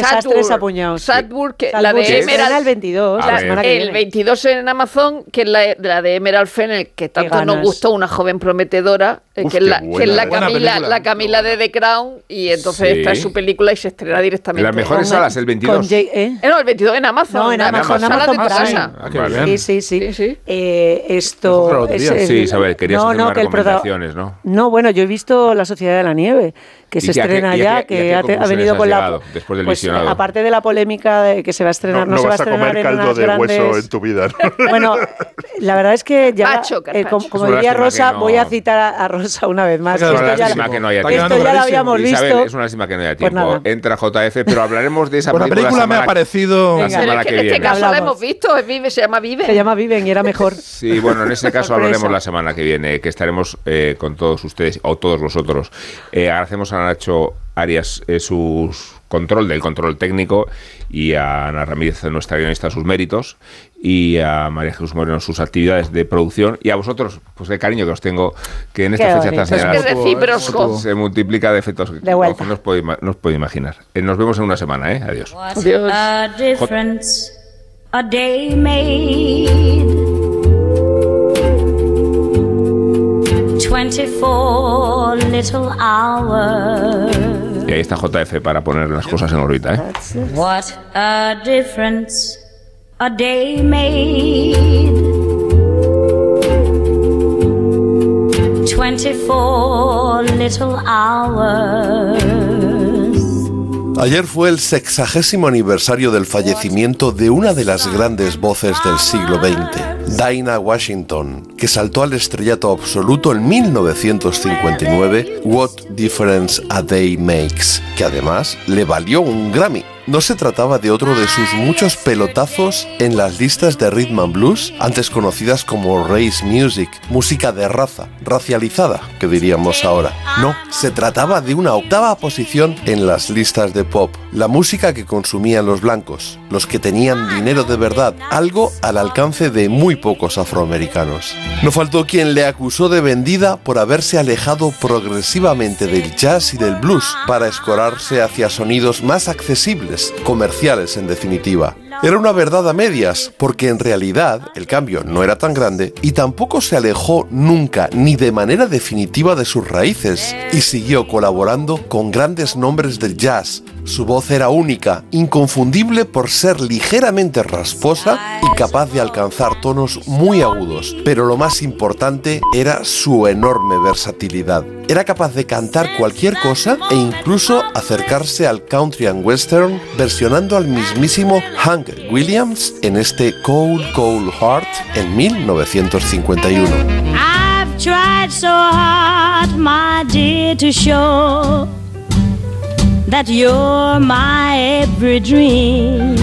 apuñados. Sadburg, que la de Emerald. el 22, A la El viene. 22 en Amazon, que es la, la de Emerald Fennel, que tanto nos gustó, una joven prometedora, eh, Uf, que es la, que es buena, la buena Camila, la Camila de The Crown, y entonces Sí. esta es su película y se estrena En directamente. las mejores salas, el 22. Con Jay- ¿eh? Eh, no, el 22 en Amazon. No, en la Amazon, Amazon Prime. casa. Ah, Vale. bien. Sí, sí, sí. Sí, sí. Eh, esto. es Sí, Isabel, querías no, hacer no, unas recomendaciones, ¿no? No, bueno, yo he visto La Sociedad de la Nieve, que ¿Y se estrena ya, que ha, venido con la. después del pues, visionado? aparte de la polémica de que se va a estrenar, no, no, se va a vas a estrenar comer caldo de grandes. hueso en tu vida. ¿no? Bueno, la verdad es que ya, Pacho, eh, como, como diría Rosa, no- voy a citar a, a Rosa una vez más. Es una esto ya, lástima que no haya tiempo. esto ya lo habíamos Isabel, visto. es una lástima que no haya tiempo. Entra JF, pero hablaremos de esa Pues la película. película me ha parecido. Este viene. caso la Hablamos. hemos visto, es Vive, se llama Vive. Se llama Viven y era mejor. Sí, bueno, en ese caso hablaremos la semana que viene, que estaremos eh, con todos ustedes o todos vosotros. Agradecemos a Nacho Arias eh, su control del control técnico y a Ana Ramírez, nuestra guionista, sus méritos y a María Jesús Moreno sus actividades de producción y a vosotros, pues el cariño que os tengo, que en Qué esta fecha tan. Es que señalada es recíproco. se multiplica de efectos que De vuelta. no os podéis no os podéis imaginar. Eh, nos vemos en una semana, ¿eh? Adiós. Dios. A 24 little hours. Y ahí está JF para poner las cosas en órbita, ¿eh? What a difference a day made. 24 little hours. Ayer fue el sexagésimo aniversario del fallecimiento de una de las grandes voces del siglo XX, Dinah Washington, que saltó al estrellato absoluto en 1959, What Difference a Day Makes, que además le valió un Grammy. No se trataba de otro de sus muchos pelotazos en las listas de rhythm and blues, antes conocidas como race music, música de raza, racializada, que diríamos ahora. No, se trataba de una octava posición en las listas de pop, la música que consumían los blancos, los que tenían dinero de verdad, algo al alcance de muy pocos afroamericanos. No faltó quien le acusó de vendida por haberse alejado progresivamente del jazz y del blues para escorarse hacia sonidos más accesibles, comerciales en definitiva. Era una verdad a medias, porque en realidad el cambio no era tan grande y tampoco se alejó nunca ni de manera definitiva de sus raíces y siguió colaborando con grandes nombres del jazz. Su voz era única, inconfundible por ser ligeramente rasposa y capaz de alcanzar tonos muy agudos, pero lo más importante era su enorme versatilidad. Era capaz de cantar cualquier cosa e incluso acercarse al country and western versionando al mismísimo Hank Williams en este Cold Cold Heart en 1951. I've tried so hard, my dear, to show that you're my every dream.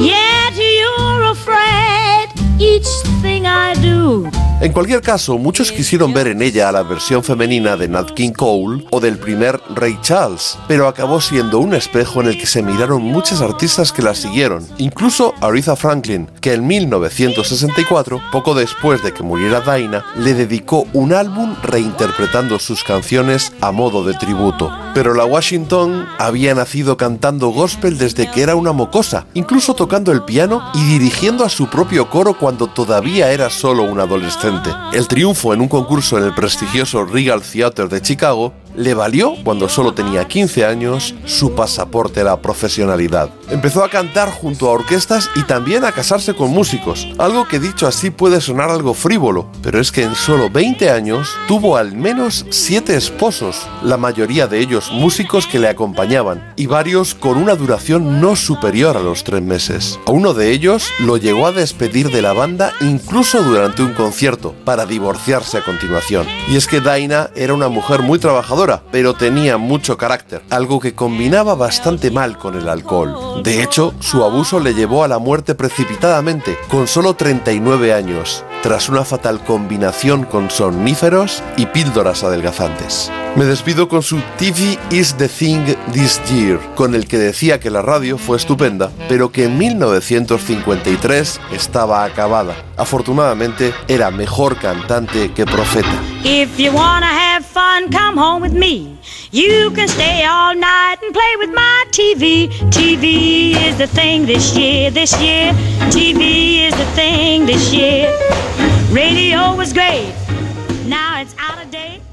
Yet you're afraid each thing I do. En cualquier caso, muchos quisieron ver en ella a la versión femenina de Nat King Cole o del primer Ray Charles, pero acabó siendo un espejo en el que se miraron muchas artistas que la siguieron, incluso Aretha Franklin, que en 1964, poco después de que muriera Dinah, le dedicó un álbum reinterpretando sus canciones a modo de tributo. Pero la Washington había nacido cantando gospel desde que era una mocosa, incluso tocando el piano y dirigiendo a su propio coro cuando todavía era solo un adolescente. El triunfo en un concurso en el prestigioso Regal Theater de Chicago le valió, cuando solo tenía 15 años, su pasaporte a la profesionalidad. Empezó a cantar junto a orquestas y también a casarse con músicos, algo que dicho así puede sonar algo frívolo, pero es que en solo 20 años tuvo al menos 7 esposos, la mayoría de ellos músicos que le acompañaban, y varios con una duración no superior a los 3 meses. A uno de ellos lo llegó a despedir de la banda incluso durante un concierto, para divorciarse a continuación. Y es que Dinah era una mujer muy pero tenía mucho carácter, algo que combinaba bastante mal con el alcohol. De hecho, su abuso le llevó a la muerte precipitadamente, con solo 39 años, tras una fatal combinación con somníferos y píldoras adelgazantes. Me despido con su TV is the thing this year, con el que decía que la radio fue estupenda, pero que en 1953 estaba acabada. Afortunadamente, era mejor cantante que profeta. If you wanna have fun, come home with me. You can stay all night and play with my TV. TV is the thing this year, this year. TV is the thing this year. Radio was great. Now it's out of date.